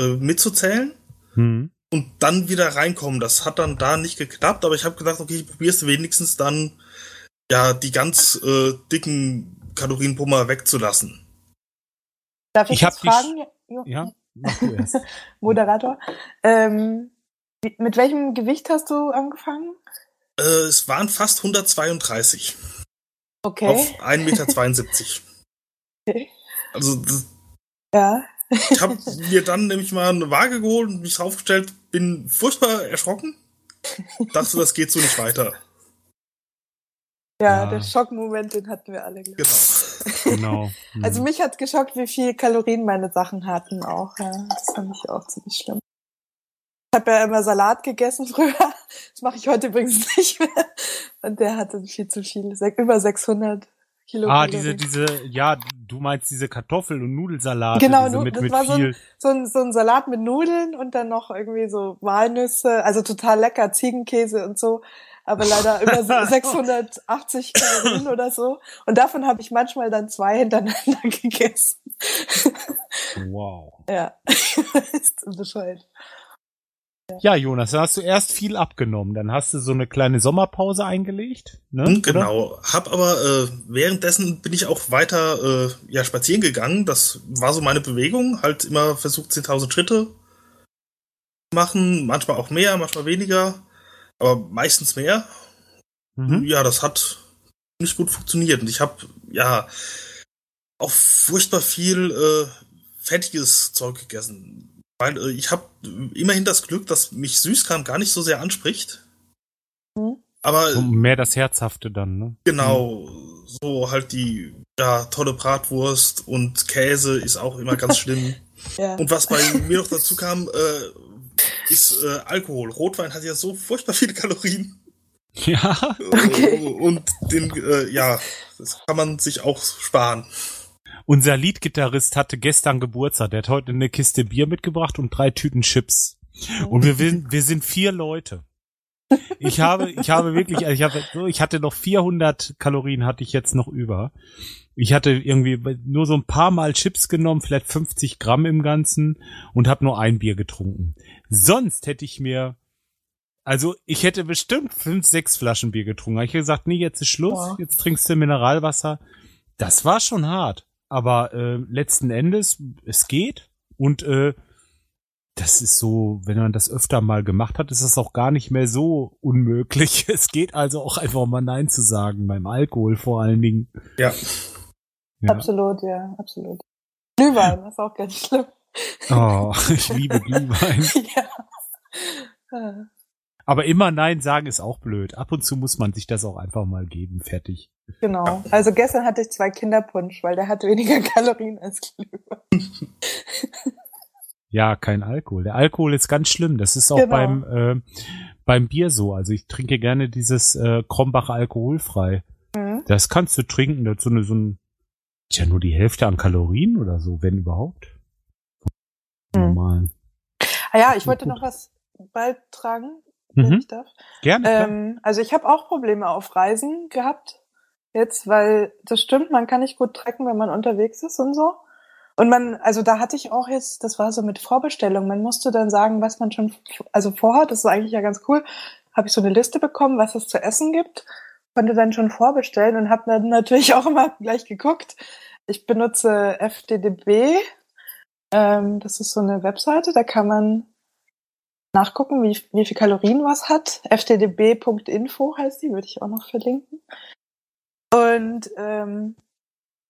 äh, mitzuzählen. Hm und dann wieder reinkommen. Das hat dann da nicht geklappt, aber ich habe gedacht, okay, ich probiere es wenigstens dann, ja, die ganz äh, dicken Kalorienpummer wegzulassen. Darf ich, ich jetzt fragen? Ja, mach du erst. Moderator. Ähm, mit welchem Gewicht hast du angefangen? Äh, es waren fast 132. Okay. Auf 1,72 Meter. Also, ja. Ich habe mir dann nämlich mal eine Waage geholt und mich draufgestellt, bin furchtbar erschrocken. Dachte, das geht so nicht weiter. Ja, ja. der Schockmoment, den hatten wir alle. Genau. genau. Also mich hat geschockt, wie viel Kalorien meine Sachen hatten auch. Ja, das fand ich auch ziemlich schlimm. Ich habe ja immer Salat gegessen früher. Das mache ich heute übrigens nicht mehr. Und der hatte viel zu viel. Über 600 Kilo ah, diese, diese, ja, du meinst diese Kartoffel- und Nudelsalat. Genau, diese mit, das mit war so ein, so, ein, so ein Salat mit Nudeln und dann noch irgendwie so Walnüsse, also total lecker, Ziegenkäse und so, aber leider über 680 Kalorien oder so. Und davon habe ich manchmal dann zwei hintereinander gegessen. Wow. Ja, ist bescheuert. Ja, Jonas, dann hast du erst viel abgenommen, dann hast du so eine kleine Sommerpause eingelegt. Ne? Hm, genau, Oder? hab aber äh, währenddessen bin ich auch weiter äh, ja spazieren gegangen. Das war so meine Bewegung, halt immer versucht 10.000 Schritte machen, manchmal auch mehr, manchmal weniger, aber meistens mehr. Mhm. Ja, das hat nicht gut funktioniert und ich habe ja auch furchtbar viel äh, fettiges Zeug gegessen weil äh, ich habe immerhin das Glück, dass mich Süßkram gar nicht so sehr anspricht. Mhm. Aber so mehr das Herzhafte dann, ne? Genau, mhm. so halt die ja, tolle Bratwurst und Käse ist auch immer ganz schlimm. ja. Und was bei mir noch dazu kam, äh, ist äh, Alkohol. Rotwein hat ja so furchtbar viele Kalorien. Ja. Okay. Und den, äh, ja, das kann man sich auch sparen. Unser Leadgitarrist hatte gestern Geburtstag. Der hat heute eine Kiste Bier mitgebracht und drei Tüten Chips. Und wir, wir sind vier Leute. Ich habe, ich habe wirklich, ich habe, ich hatte noch 400 Kalorien hatte ich jetzt noch über. Ich hatte irgendwie nur so ein paar Mal Chips genommen, vielleicht 50 Gramm im Ganzen und habe nur ein Bier getrunken. Sonst hätte ich mir, also ich hätte bestimmt fünf, sechs Flaschen Bier getrunken. Ich hätte gesagt, nee, jetzt ist Schluss, jetzt trinkst du Mineralwasser. Das war schon hart, aber äh, letzten Endes es geht und äh, das ist so, wenn man das öfter mal gemacht hat, ist das auch gar nicht mehr so unmöglich. Es geht also auch einfach mal Nein zu sagen, beim Alkohol vor allen Dingen. Ja. ja. Absolut, ja, absolut. Glühwein ist auch ganz schlimm. Oh, ich liebe Glühwein. ja. Aber immer Nein sagen ist auch blöd. Ab und zu muss man sich das auch einfach mal geben. Fertig. Genau. Also gestern hatte ich zwei Kinderpunsch, weil der hat weniger Kalorien als Glühwein. Ja, kein Alkohol. Der Alkohol ist ganz schlimm. Das ist auch genau. beim, äh, beim Bier so. Also ich trinke gerne dieses äh, Krombach alkoholfrei. Mhm. Das kannst du trinken. Das ist so, eine, so ein, tja, nur die Hälfte an Kalorien oder so, wenn überhaupt. Mhm. Normal. Ah ja, ich wollte noch was beitragen, wenn mhm. ich darf. Gerne. Ähm, also ich habe auch Probleme auf Reisen gehabt jetzt, weil das stimmt, man kann nicht gut trecken, wenn man unterwegs ist und so. Und man, also da hatte ich auch jetzt, das war so mit Vorbestellung, man musste dann sagen, was man schon, also vorhat, das ist eigentlich ja ganz cool, habe ich so eine Liste bekommen, was es zu essen gibt, konnte dann schon vorbestellen und habe dann natürlich auch immer gleich geguckt. Ich benutze FDDB, ähm, das ist so eine Webseite, da kann man nachgucken, wie, wie viel Kalorien was hat. fddb.info heißt die, würde ich auch noch verlinken. Und ähm,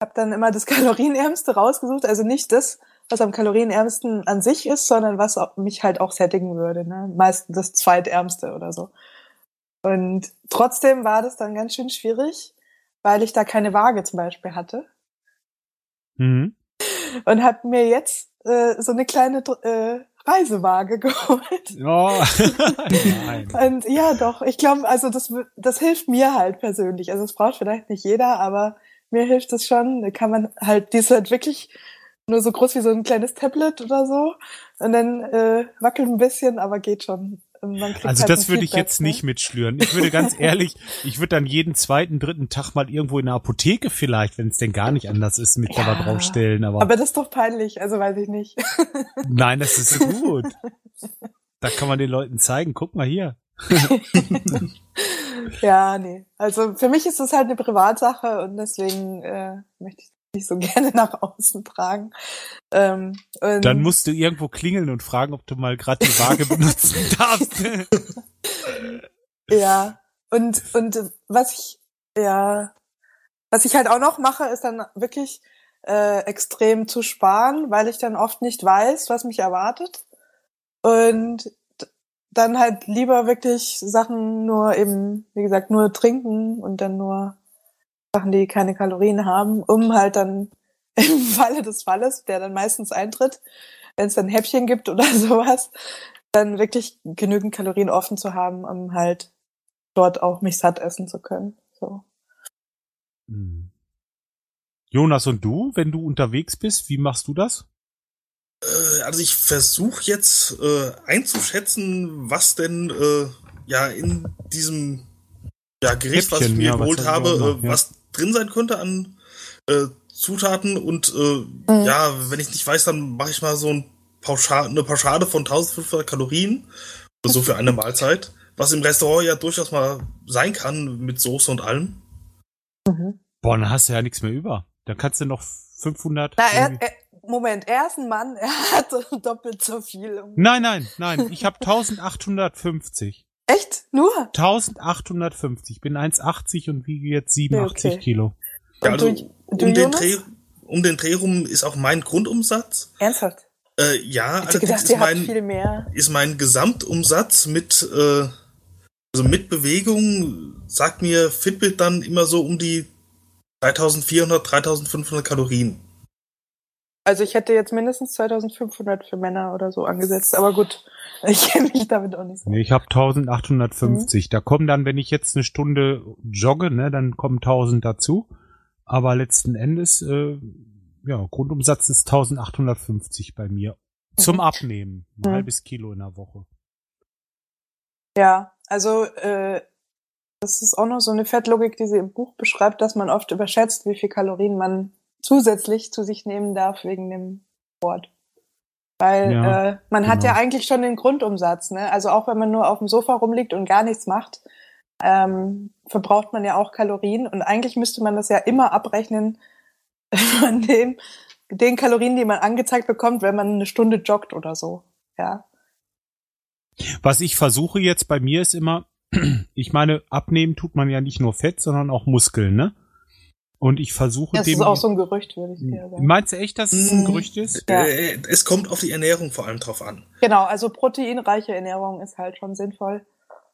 habe dann immer das kalorienärmste rausgesucht, also nicht das, was am kalorienärmsten an sich ist, sondern was mich halt auch sättigen würde. Ne? Meistens das zweitärmste oder so. Und trotzdem war das dann ganz schön schwierig, weil ich da keine Waage zum Beispiel hatte. Mhm. Und habe mir jetzt äh, so eine kleine äh, Reisewaage geholt. Oh. Nein. Und ja, doch, ich glaube, also das, das hilft mir halt persönlich. Also es braucht vielleicht nicht jeder, aber mir hilft es schon. Da kann man halt, die ist halt wirklich nur so groß wie so ein kleines Tablet oder so. Und dann äh, wackelt ein bisschen, aber geht schon. Also halt das würde ich jetzt ne? nicht mitschlüren. Ich würde ganz ehrlich, ich würde dann jeden zweiten, dritten Tag mal irgendwo in der Apotheke vielleicht, wenn es denn gar nicht anders ist, mit ja, draufstellen. Aber, aber das ist doch peinlich, also weiß ich nicht. Nein, das ist gut. Da kann man den Leuten zeigen, guck mal hier. ja, nee. Also für mich ist das halt eine Privatsache und deswegen äh, möchte ich nicht so gerne nach außen tragen. Ähm, Dann musst du irgendwo klingeln und fragen, ob du mal gerade die Waage benutzen darfst. ja. Und, und was ich, ja, was ich halt auch noch mache, ist dann wirklich äh, extrem zu sparen, weil ich dann oft nicht weiß, was mich erwartet. Und dann halt lieber wirklich Sachen nur eben, wie gesagt, nur trinken und dann nur Sachen, die keine Kalorien haben, um halt dann im Falle des Falles, der dann meistens eintritt, wenn es dann Häppchen gibt oder sowas, dann wirklich genügend Kalorien offen zu haben, um halt dort auch mich satt essen zu können. So. Hm. Jonas und du, wenn du unterwegs bist, wie machst du das? Äh, also ich versuche jetzt äh, einzuschätzen, was denn äh, ja in diesem ja, Gericht, Häppchen, was ich mir ja, geholt habe, äh, ja. was drin sein könnte an äh, Zutaten und äh, mhm. ja, wenn ich nicht weiß, dann mache ich mal so ein Pauschal, eine Pauschale von 1500 Kalorien, so für eine Mahlzeit, was im Restaurant ja durchaus mal sein kann mit Soße und allem. Mhm. Boah, dann hast du ja nichts mehr über. Dann kannst du noch 500. Na, er, er, Moment, er ist ein Mann, er hat doppelt so viel. Nein, nein, nein, ich habe 1850. Echt? Nur? 1850. Ich bin 1,80 und wiege jetzt 87 okay. Kilo. Ja, also du, du, um, den Dreh, um den Dreh rum ist auch mein Grundumsatz. Ernsthaft? Äh, ja, allerdings gedacht, ist, mein, ist mein Gesamtumsatz mit, äh, also mit Bewegung, sagt mir Fitbit dann immer so um die 3400, 3500 Kalorien. Also ich hätte jetzt mindestens 2500 für Männer oder so angesetzt, aber gut, ich kenne mich damit auch nicht so. Nee, ich habe 1850. Mhm. Da kommen dann, wenn ich jetzt eine Stunde jogge, ne, dann kommen 1000 dazu. Aber letzten Endes, äh, ja, Grundumsatz ist 1850 bei mir. Zum mhm. Abnehmen. Ein mhm. halbes Kilo in der Woche. Ja, also äh, das ist auch noch so eine Fettlogik, die sie im Buch beschreibt, dass man oft überschätzt, wie viel Kalorien man zusätzlich zu sich nehmen darf wegen dem Sport. Weil ja, äh, man genau. hat ja eigentlich schon den Grundumsatz, ne? Also auch wenn man nur auf dem Sofa rumliegt und gar nichts macht, ähm, verbraucht man ja auch Kalorien und eigentlich müsste man das ja immer abrechnen von dem, den Kalorien, die man angezeigt bekommt, wenn man eine Stunde joggt oder so. Ja. Was ich versuche jetzt bei mir ist immer, ich meine, abnehmen tut man ja nicht nur Fett, sondern auch Muskeln, ne? Und ich versuche das dem. Das ist auch so ein Gerücht, würde ich dir sagen. Meinst du echt, dass es ein mhm. Gerücht ist? Ja. Äh, es kommt auf die Ernährung vor allem drauf an. Genau, also proteinreiche Ernährung ist halt schon sinnvoll.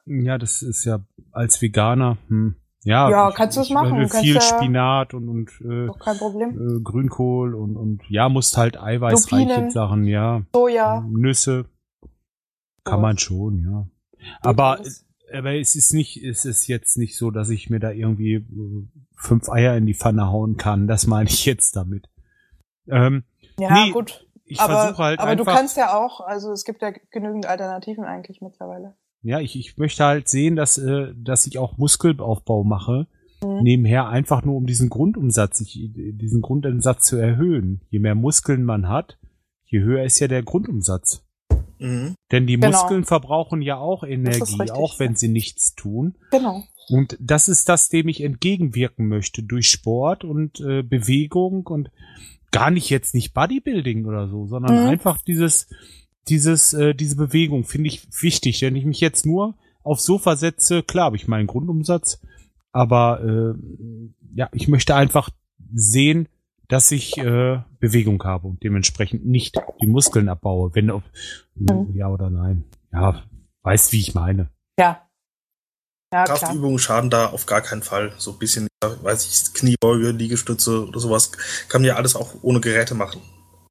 Ja, das ist ja als Veganer, hm, ja, ja, kannst du es machen. Viel kannst Spinat und, und äh, kein Problem. Äh, Grünkohl und, und ja, musst halt eiweißreiche Sachen, ja. Soja. Nüsse. Kann man schon, ja. Aber, aber es ist nicht, es ist jetzt nicht so, dass ich mir da irgendwie äh, fünf Eier in die Pfanne hauen kann. Das meine ich jetzt damit. Ähm, ja, nee, gut. Ich aber, halt aber du kannst ja auch, also es gibt ja genügend Alternativen eigentlich mittlerweile. Ja, ich, ich möchte halt sehen, dass, äh, dass ich auch Muskelaufbau mache. Mhm. Nebenher einfach nur um diesen Grundumsatz, ich, diesen Grundumsatz zu erhöhen. Je mehr Muskeln man hat, je höher ist ja der Grundumsatz. Mhm. Denn die genau. Muskeln verbrauchen ja auch Energie, richtig, auch wenn sie nichts tun. Genau. Und das ist das, dem ich entgegenwirken möchte durch Sport und äh, Bewegung und gar nicht jetzt nicht Bodybuilding oder so, sondern mhm. einfach dieses dieses, äh, diese Bewegung finde ich wichtig. Wenn ich mich jetzt nur aufs Sofa setze, klar habe ich meinen Grundumsatz, aber äh, ja, ich möchte einfach sehen, dass ich äh, Bewegung habe und dementsprechend nicht die Muskeln abbaue, wenn ob, mhm. ja oder nein. Ja, weißt, wie ich meine. Ja. ja Kraftübungen schaden da auf gar keinen Fall. So ein bisschen, weiß ich, Kniebeuge, Liegestütze oder sowas kann man ja alles auch ohne Geräte machen.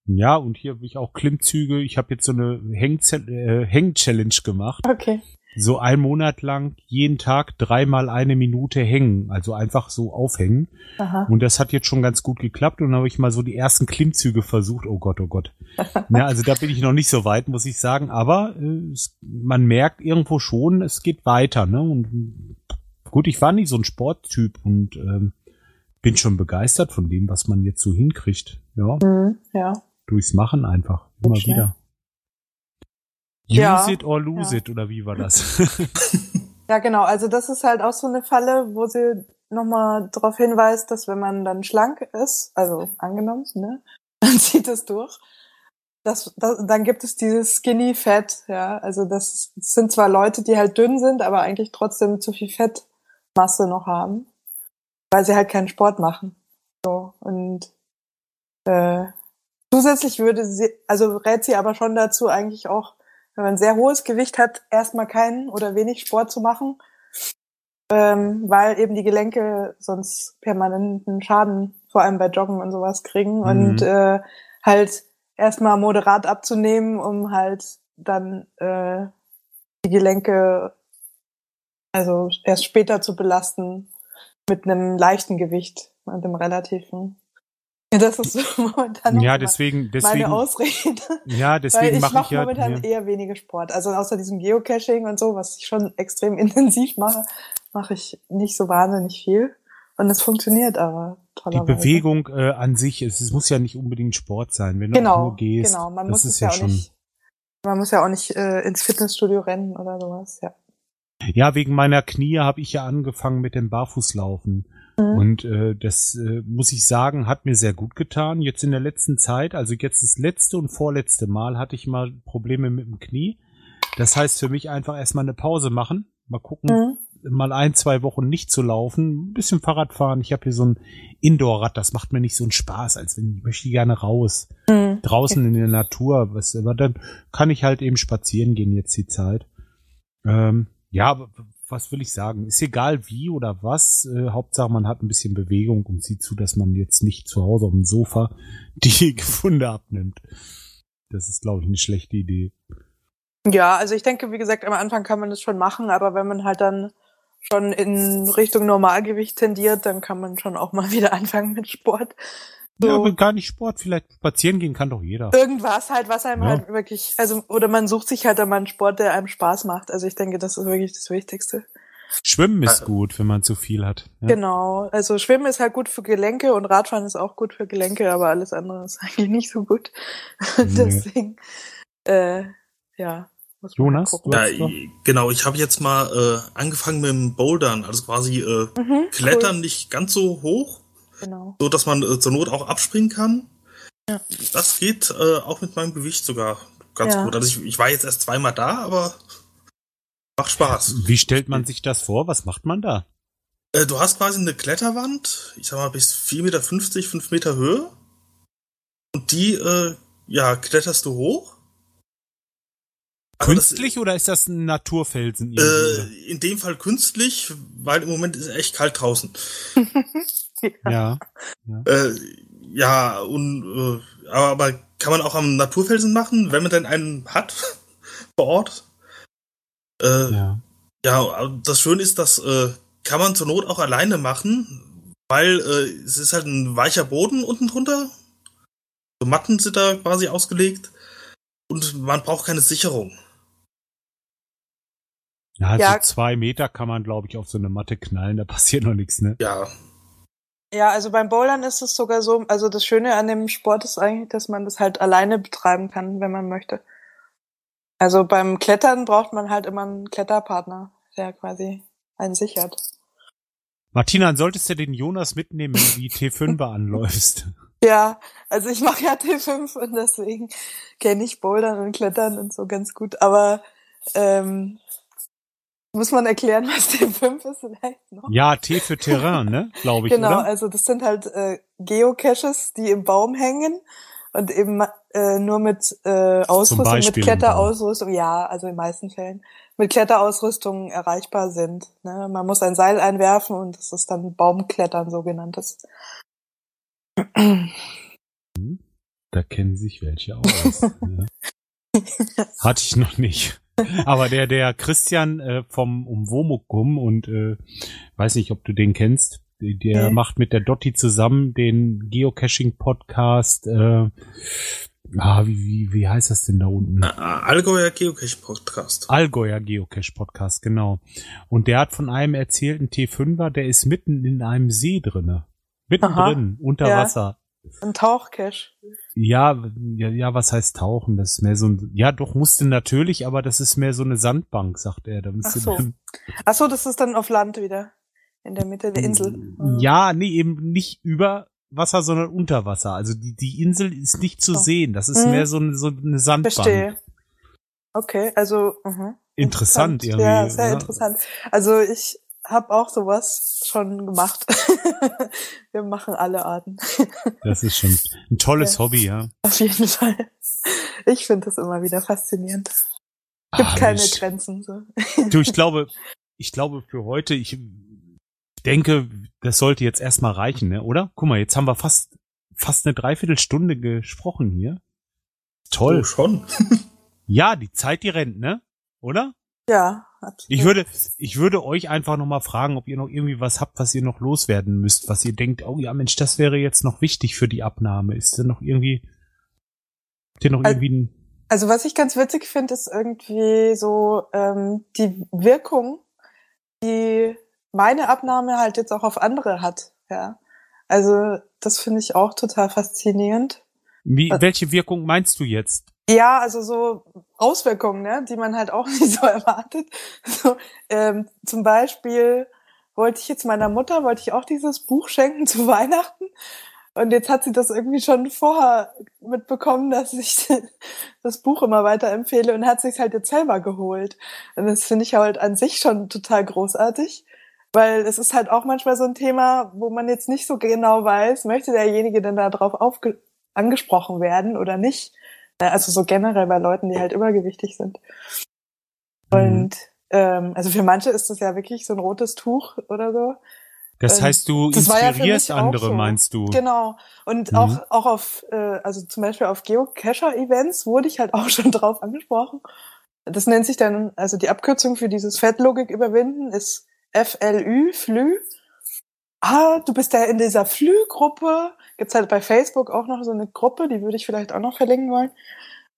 Ja, und hier habe ich auch Klimmzüge. Ich habe jetzt so eine äh, Häng-Challenge gemacht. Okay. So ein Monat lang jeden Tag dreimal eine Minute hängen, also einfach so aufhängen. Aha. Und das hat jetzt schon ganz gut geklappt. Und habe ich mal so die ersten Klimmzüge versucht. Oh Gott, oh Gott. ja, also da bin ich noch nicht so weit, muss ich sagen. Aber äh, es, man merkt irgendwo schon, es geht weiter. Ne? Und gut, ich war nicht so ein Sporttyp und ähm, bin schon begeistert von dem, was man jetzt so hinkriegt. Ja. Mhm, ja durchs Machen einfach. Immer wieder. Use ja, it or lose ja. it, oder wie war das? ja, genau. Also das ist halt auch so eine Falle, wo sie nochmal darauf hinweist, dass wenn man dann schlank ist, also angenommen, ne, dann zieht es durch. Das, das, dann gibt es dieses Skinny Fat, ja. Also das sind zwar Leute, die halt dünn sind, aber eigentlich trotzdem zu viel Fettmasse noch haben, weil sie halt keinen Sport machen. So und äh, Zusätzlich würde sie, also rät sie aber schon dazu, eigentlich auch, wenn man ein sehr hohes Gewicht hat, erstmal keinen oder wenig Sport zu machen, ähm, weil eben die Gelenke sonst permanenten Schaden, vor allem bei Joggen und sowas kriegen mhm. und äh, halt erstmal moderat abzunehmen, um halt dann äh, die Gelenke also erst später zu belasten mit einem leichten Gewicht und einem relativen. Ja, das ist momentan ja, deswegen, deswegen, meine Ausrede. Ja, deswegen mache ich mach momentan ja. eher weniger Sport. Also außer diesem Geocaching und so, was ich schon extrem intensiv mache, mache ich nicht so wahnsinnig viel. Und es funktioniert aber tollerweise. Die Bewegung äh, an sich, es, es muss ja nicht unbedingt Sport sein, wenn du genau, nur gehst. Genau, man muss es ja, ja auch nicht, man muss ja auch nicht äh, ins Fitnessstudio rennen oder sowas, ja. Ja, wegen meiner Knie habe ich ja angefangen mit dem Barfußlaufen. Mhm. Und äh, das äh, muss ich sagen, hat mir sehr gut getan. Jetzt in der letzten Zeit, also jetzt das letzte und vorletzte Mal hatte ich mal Probleme mit dem Knie. Das heißt für mich einfach erstmal eine Pause machen. Mal gucken, mhm. mal ein, zwei Wochen nicht zu laufen, ein bisschen Fahrrad fahren. Ich habe hier so ein Indoor-Rad, das macht mir nicht so einen Spaß, als wenn ich möchte gerne raus. Mhm. Draußen in der Natur, was, aber dann kann ich halt eben spazieren gehen jetzt die Zeit. Ähm, ja, was will ich sagen? Ist egal wie oder was. Äh, Hauptsache man hat ein bisschen Bewegung und sieht zu, dass man jetzt nicht zu Hause auf dem Sofa die Gefunde abnimmt. Das ist, glaube ich, eine schlechte Idee. Ja, also ich denke, wie gesagt, am Anfang kann man das schon machen, aber wenn man halt dann schon in Richtung Normalgewicht tendiert, dann kann man schon auch mal wieder anfangen mit Sport. So. Ja, aber gar nicht Sport. Vielleicht spazieren gehen kann doch jeder. Irgendwas halt, was einem ja. halt wirklich, also, oder man sucht sich halt einmal einen Sport, der einem Spaß macht. Also ich denke, das ist wirklich das Wichtigste. Schwimmen ist gut, wenn man zu viel hat. Ja. Genau. Also Schwimmen ist halt gut für Gelenke und Radfahren ist auch gut für Gelenke, aber alles andere ist eigentlich nicht so gut. Nee. Deswegen, äh, ja. Jonas? Ja, genau, ich habe jetzt mal äh, angefangen mit dem Bouldern, also quasi äh, mhm, Klettern cool. nicht ganz so hoch, genau. so dass man äh, zur Not auch abspringen kann. Ja. Das geht äh, auch mit meinem Gewicht sogar ganz ja. gut. Also ich, ich war jetzt erst zweimal da, aber macht Spaß. Wie stellt man sich das vor? Was macht man da? Äh, du hast quasi eine Kletterwand, ich sag mal bis 4,50 Meter, 5 Meter Höhe. Und die, äh, ja, kletterst du hoch Künstlich das, oder ist das ein Naturfelsen? Äh, in dem Fall künstlich, weil im Moment ist echt kalt draußen. ja. Ja, äh, ja und äh, aber, aber kann man auch am Naturfelsen machen, wenn man denn einen hat vor Ort. Äh, ja. ja, das Schöne ist, das äh, kann man zur Not auch alleine machen, weil äh, es ist halt ein weicher Boden unten drunter. So Matten sind da quasi ausgelegt und man braucht keine Sicherung. Ja, ja. so zwei Meter kann man, glaube ich, auf so eine Matte knallen, da passiert noch nichts, ne? Ja. Ja, also beim Bouldern ist es sogar so, also das Schöne an dem Sport ist eigentlich, dass man das halt alleine betreiben kann, wenn man möchte. Also beim Klettern braucht man halt immer einen Kletterpartner, der quasi einen sichert. Martina, solltest du den Jonas mitnehmen, wenn du die T5 anläufst? Ja, also ich mache ja T5 und deswegen kenne ich Bouldern und Klettern und so ganz gut. Aber ähm, muss man erklären, was T5 ist vielleicht noch? Ja, T für Terrain, ne? Glaube ich. Genau, oder? also das sind halt äh, Geocaches, die im Baum hängen und eben äh, nur mit äh, Ausrüstung, mit Kletterausrüstung, ja, also in meisten Fällen, mit Kletterausrüstung erreichbar sind. Ne? Man muss ein Seil einwerfen und das ist dann Baumklettern sogenanntes. Da kennen sich welche aus. ne? Hatte ich noch nicht. Aber der, der Christian äh, vom Umwomukum und äh, weiß nicht, ob du den kennst, der nee. macht mit der Dotti zusammen den Geocaching-Podcast. Äh, ah, wie, wie, wie heißt das denn da unten? Allgäuer Geocache-Podcast. Allgäuer Geocache-Podcast, genau. Und der hat von einem erzählten T5er, der ist mitten in einem See drinne. Mittendrin, unter ja. Wasser. Ein Tauchcache. Ja, ja, ja, was heißt tauchen? Das ist mehr so ein, ja, doch musste natürlich, aber das ist mehr so eine Sandbank, sagt er. Da Ach so. Ach so, das ist dann auf Land wieder. In der Mitte der Insel. Ja, nee, eben nicht über Wasser, sondern unter Wasser. Also die, die Insel ist nicht zu oh. sehen. Das ist hm. mehr so eine, so eine Sandbank. Verstehe. Okay, also, uh -huh. Interessant, interessant irgendwie. Ja, sehr ja. interessant. Also ich habe auch sowas schon gemacht. Wir machen alle Arten. das ist schon ein tolles ja. Hobby, ja. Auf jeden Fall. Ich finde das immer wieder faszinierend. Gibt ah, keine ich, Grenzen. So. Du, ich glaube, ich glaube für heute, ich denke, das sollte jetzt erstmal reichen, ne? oder? Guck mal, jetzt haben wir fast, fast eine Dreiviertelstunde gesprochen hier. Toll. Oh, schon. ja, die Zeit, die rennt, ne? Oder? Ja, absolut. Ich würde, ich würde euch einfach nochmal fragen, ob ihr noch irgendwie was habt, was ihr noch loswerden müsst, was ihr denkt, oh ja, Mensch, das wäre jetzt noch wichtig für die Abnahme. Ist denn noch irgendwie, habt ihr noch also, irgendwie ein also was ich ganz witzig finde, ist irgendwie so ähm, die Wirkung, die meine Abnahme halt jetzt auch auf andere hat. Ja, also das finde ich auch total faszinierend. Wie, welche Wirkung meinst du jetzt? Ja, also so Auswirkungen, ne, die man halt auch nicht so erwartet. So, ähm, zum Beispiel wollte ich jetzt meiner Mutter, wollte ich auch dieses Buch schenken zu Weihnachten. Und jetzt hat sie das irgendwie schon vorher mitbekommen, dass ich das Buch immer weiterempfehle und hat sich halt jetzt selber geholt. Und das finde ich halt an sich schon total großartig, weil es ist halt auch manchmal so ein Thema, wo man jetzt nicht so genau weiß, möchte derjenige denn da drauf angesprochen werden oder nicht. Also so generell bei Leuten, die halt übergewichtig sind. Und ähm, also für manche ist das ja wirklich so ein rotes Tuch oder so. Das heißt, du das inspirierst ja andere, so. meinst du? Genau. Und mhm. auch, auch auf, äh, also zum Beispiel auf Geocacher-Events wurde ich halt auch schon drauf angesprochen. Das nennt sich dann, also die Abkürzung für dieses Fettlogik überwinden ist FLÜ, FLÜ. Ah, du bist ja in dieser FLÜ-Gruppe gibt's halt bei Facebook auch noch so eine Gruppe, die würde ich vielleicht auch noch verlinken wollen.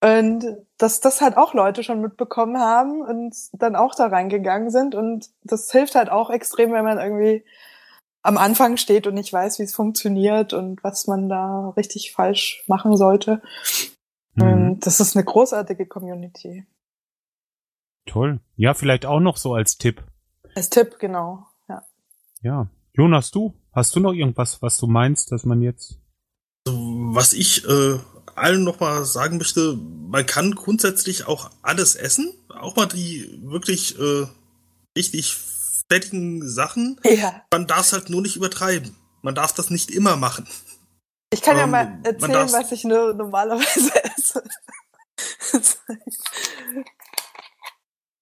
Und dass das halt auch Leute schon mitbekommen haben und dann auch da reingegangen sind. Und das hilft halt auch extrem, wenn man irgendwie am Anfang steht und nicht weiß, wie es funktioniert und was man da richtig falsch machen sollte. Mhm. Das ist eine großartige Community. Toll. Ja, vielleicht auch noch so als Tipp. Als Tipp, genau. Ja. Ja. Jonas, du? Hast du noch irgendwas, was du meinst, dass man jetzt. Was ich äh, allen nochmal sagen möchte, man kann grundsätzlich auch alles essen. Auch mal die wirklich äh, richtig fettigen Sachen. Ja. Man darf es halt nur nicht übertreiben. Man darf das nicht immer machen. Ich kann ähm, ja mal erzählen, was ich nur normalerweise esse.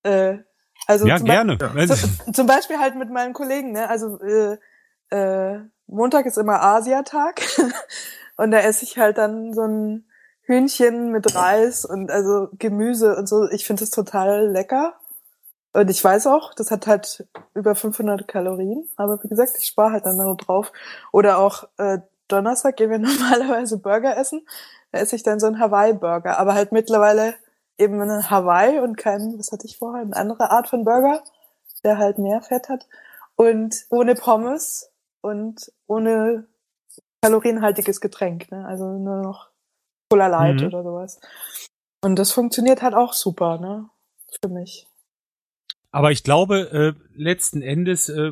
äh, also ja, gerne. Zum, zum, Beispiel halt mit meinen Kollegen, ne? Also äh, äh, Montag ist immer Asiatag und da esse ich halt dann so ein Hühnchen mit Reis und also Gemüse und so. Ich finde das total lecker. Und ich weiß auch, das hat halt über 500 Kalorien. Aber wie gesagt, ich spare halt dann noch drauf. Oder auch äh, Donnerstag gehen wir normalerweise Burger essen. Da esse ich dann so einen Hawaii-Burger. Aber halt mittlerweile eben einen Hawaii und kein, was hatte ich vorher, eine andere Art von Burger, der halt mehr Fett hat. Und ohne Pommes und ohne kalorienhaltiges Getränk. Ne? Also nur noch Cola Light mhm. oder sowas. Und das funktioniert halt auch super, ne? Für mich. Aber ich glaube, äh, letzten Endes, äh,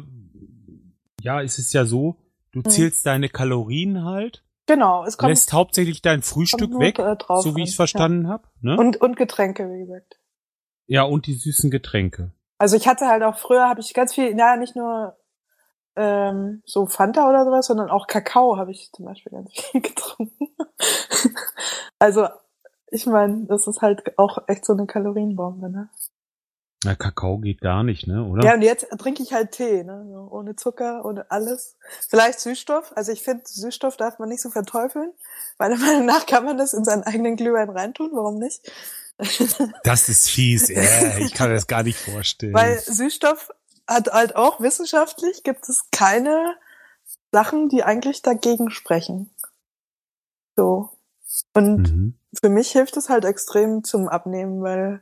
ja, ist es ja so, du mhm. zählst deine Kalorien halt. Genau, es kommt. Lässt hauptsächlich dein Frühstück weg, äh, so wie ich es verstanden ja. habe. Ne? Und, und Getränke, wie gesagt. Ja, und die süßen Getränke. Also ich hatte halt auch früher, habe ich ganz viel, ja, nicht nur ähm, so Fanta oder sowas, sondern auch Kakao habe ich zum Beispiel ganz viel getrunken. also ich meine, das ist halt auch echt so eine Kalorienbombe, ne? Na, Kakao geht gar nicht, ne, oder? Ja, und jetzt trinke ich halt Tee, ne? So, ohne Zucker, ohne alles. Vielleicht Süßstoff. Also ich finde, Süßstoff darf man nicht so verteufeln. Meiner Meinung nach kann man das in seinen eigenen Glühwein reintun, warum nicht? Das ist fies, ja. Ich kann mir das gar nicht vorstellen. Weil Süßstoff hat halt auch wissenschaftlich gibt es keine Sachen, die eigentlich dagegen sprechen. So. Und mhm. für mich hilft es halt extrem zum Abnehmen, weil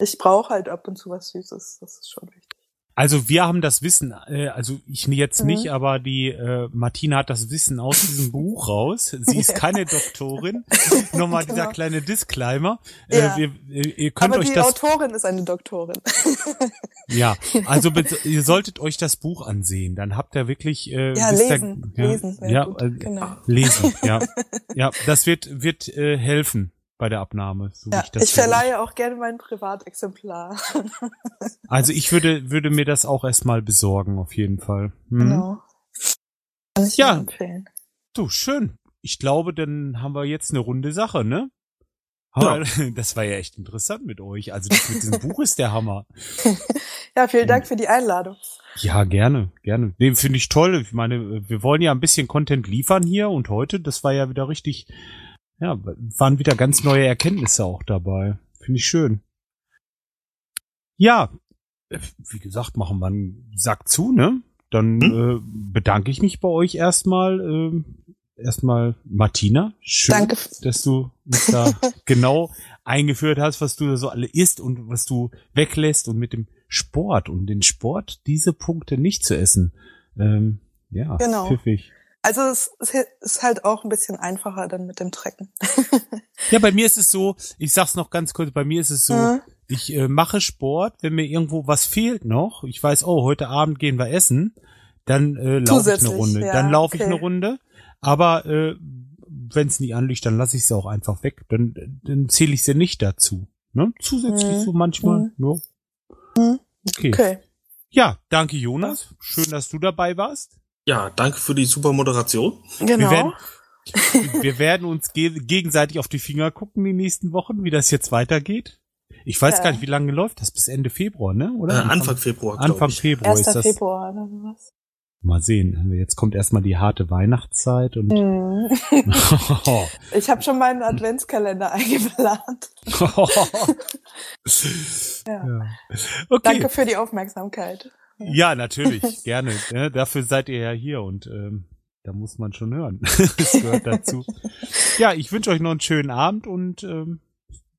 ich brauche halt ab und zu was Süßes. Das ist schon wichtig. Also wir haben das Wissen, äh, also ich jetzt mhm. nicht, aber die äh, Martina hat das Wissen aus diesem Buch raus. Sie ist keine Doktorin. Nochmal genau. dieser kleine Disclaimer. Äh, ja. Äh, wir, ihr könnt aber euch die das. Autorin ist eine Doktorin. ja, also ihr solltet euch das Buch ansehen. Dann habt ihr wirklich äh, ja lesen, da, ja, lesen, ja, äh, genau. lesen, ja, ja, das wird wird äh, helfen bei der Abnahme. So ja, ich, ich verleihe auch gerne mein Privatexemplar. also ich würde, würde mir das auch erstmal besorgen, auf jeden Fall. Hm. Genau. Kann ich ja. empfehlen. Du, schön. Ich glaube, dann haben wir jetzt eine runde Sache, ne? Aber ja. das war ja echt interessant mit euch. Also das mit diesem Buch ist der Hammer. ja, vielen Dank für die Einladung. Ja, gerne, gerne. Den finde ich toll. Ich meine, wir wollen ja ein bisschen Content liefern hier und heute, das war ja wieder richtig ja, waren wieder ganz neue Erkenntnisse auch dabei. Finde ich schön. Ja, wie gesagt, machen wir einen Sack zu, ne? Dann hm? äh, bedanke ich mich bei euch erstmal. Äh, erstmal Martina. Schön, Danke. dass du uns da genau eingeführt hast, was du da so alle isst und was du weglässt und mit dem Sport und den Sport diese Punkte nicht zu essen. Ähm, ja, genau. pfiffig. Also es ist halt auch ein bisschen einfacher dann mit dem Trecken. ja, bei mir ist es so, ich sag's noch ganz kurz, bei mir ist es so, mhm. ich äh, mache Sport, wenn mir irgendwo was fehlt noch, ich weiß, oh, heute Abend gehen wir essen, dann äh, laufe ich eine Runde. Ja, dann laufe okay. ich eine Runde, aber äh, wenn es nicht anliegt, dann lasse ich sie auch einfach weg. Dann, dann zähle ich sie nicht dazu. Ne? Zusätzlich mhm. so manchmal. Mhm. Ja. Mhm. Okay. okay. Ja, danke Jonas. Schön, dass du dabei warst. Ja, danke für die super Moderation. Genau. Wir werden, wir werden uns ge gegenseitig auf die Finger gucken die nächsten Wochen, wie das jetzt weitergeht. Ich weiß ja. gar nicht, wie lange läuft das? Bis Ende Februar, ne? Oder? Äh, Anfang Februar. Anfang ich. Februar 1. ist das. Februar oder sowas. Mal sehen. Jetzt kommt erstmal die harte Weihnachtszeit und. Mm. ich habe schon meinen Adventskalender eingeplant. ja. ja. Okay. Danke für die Aufmerksamkeit. Ja, natürlich, gerne. Ja, dafür seid ihr ja hier und ähm, Da muss man schon hören. das gehört dazu. ja, ich wünsche euch noch einen schönen Abend und ähm,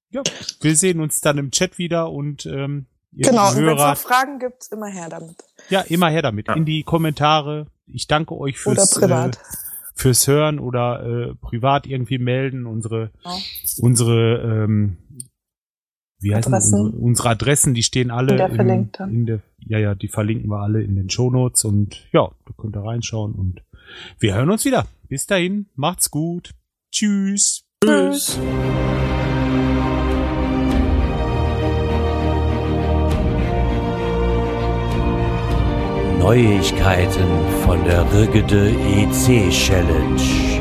ja, wir sehen uns dann im Chat wieder und ähm, genau, und wenn es noch Fragen gibt, immer her damit. Ja, immer her damit. Ja. In die Kommentare. Ich danke euch fürs, äh, fürs Hören oder äh, privat irgendwie melden. Unsere, ja. unsere ähm, wie heißen Adressen. Unsere, unsere Adressen, die stehen alle in der, in, in der ja, ja, die verlinken wir alle in den Shownotes und ja, du könnt da reinschauen und wir hören uns wieder. Bis dahin, macht's gut. Tschüss. Tschüss. Neuigkeiten von der Rigede EC Challenge.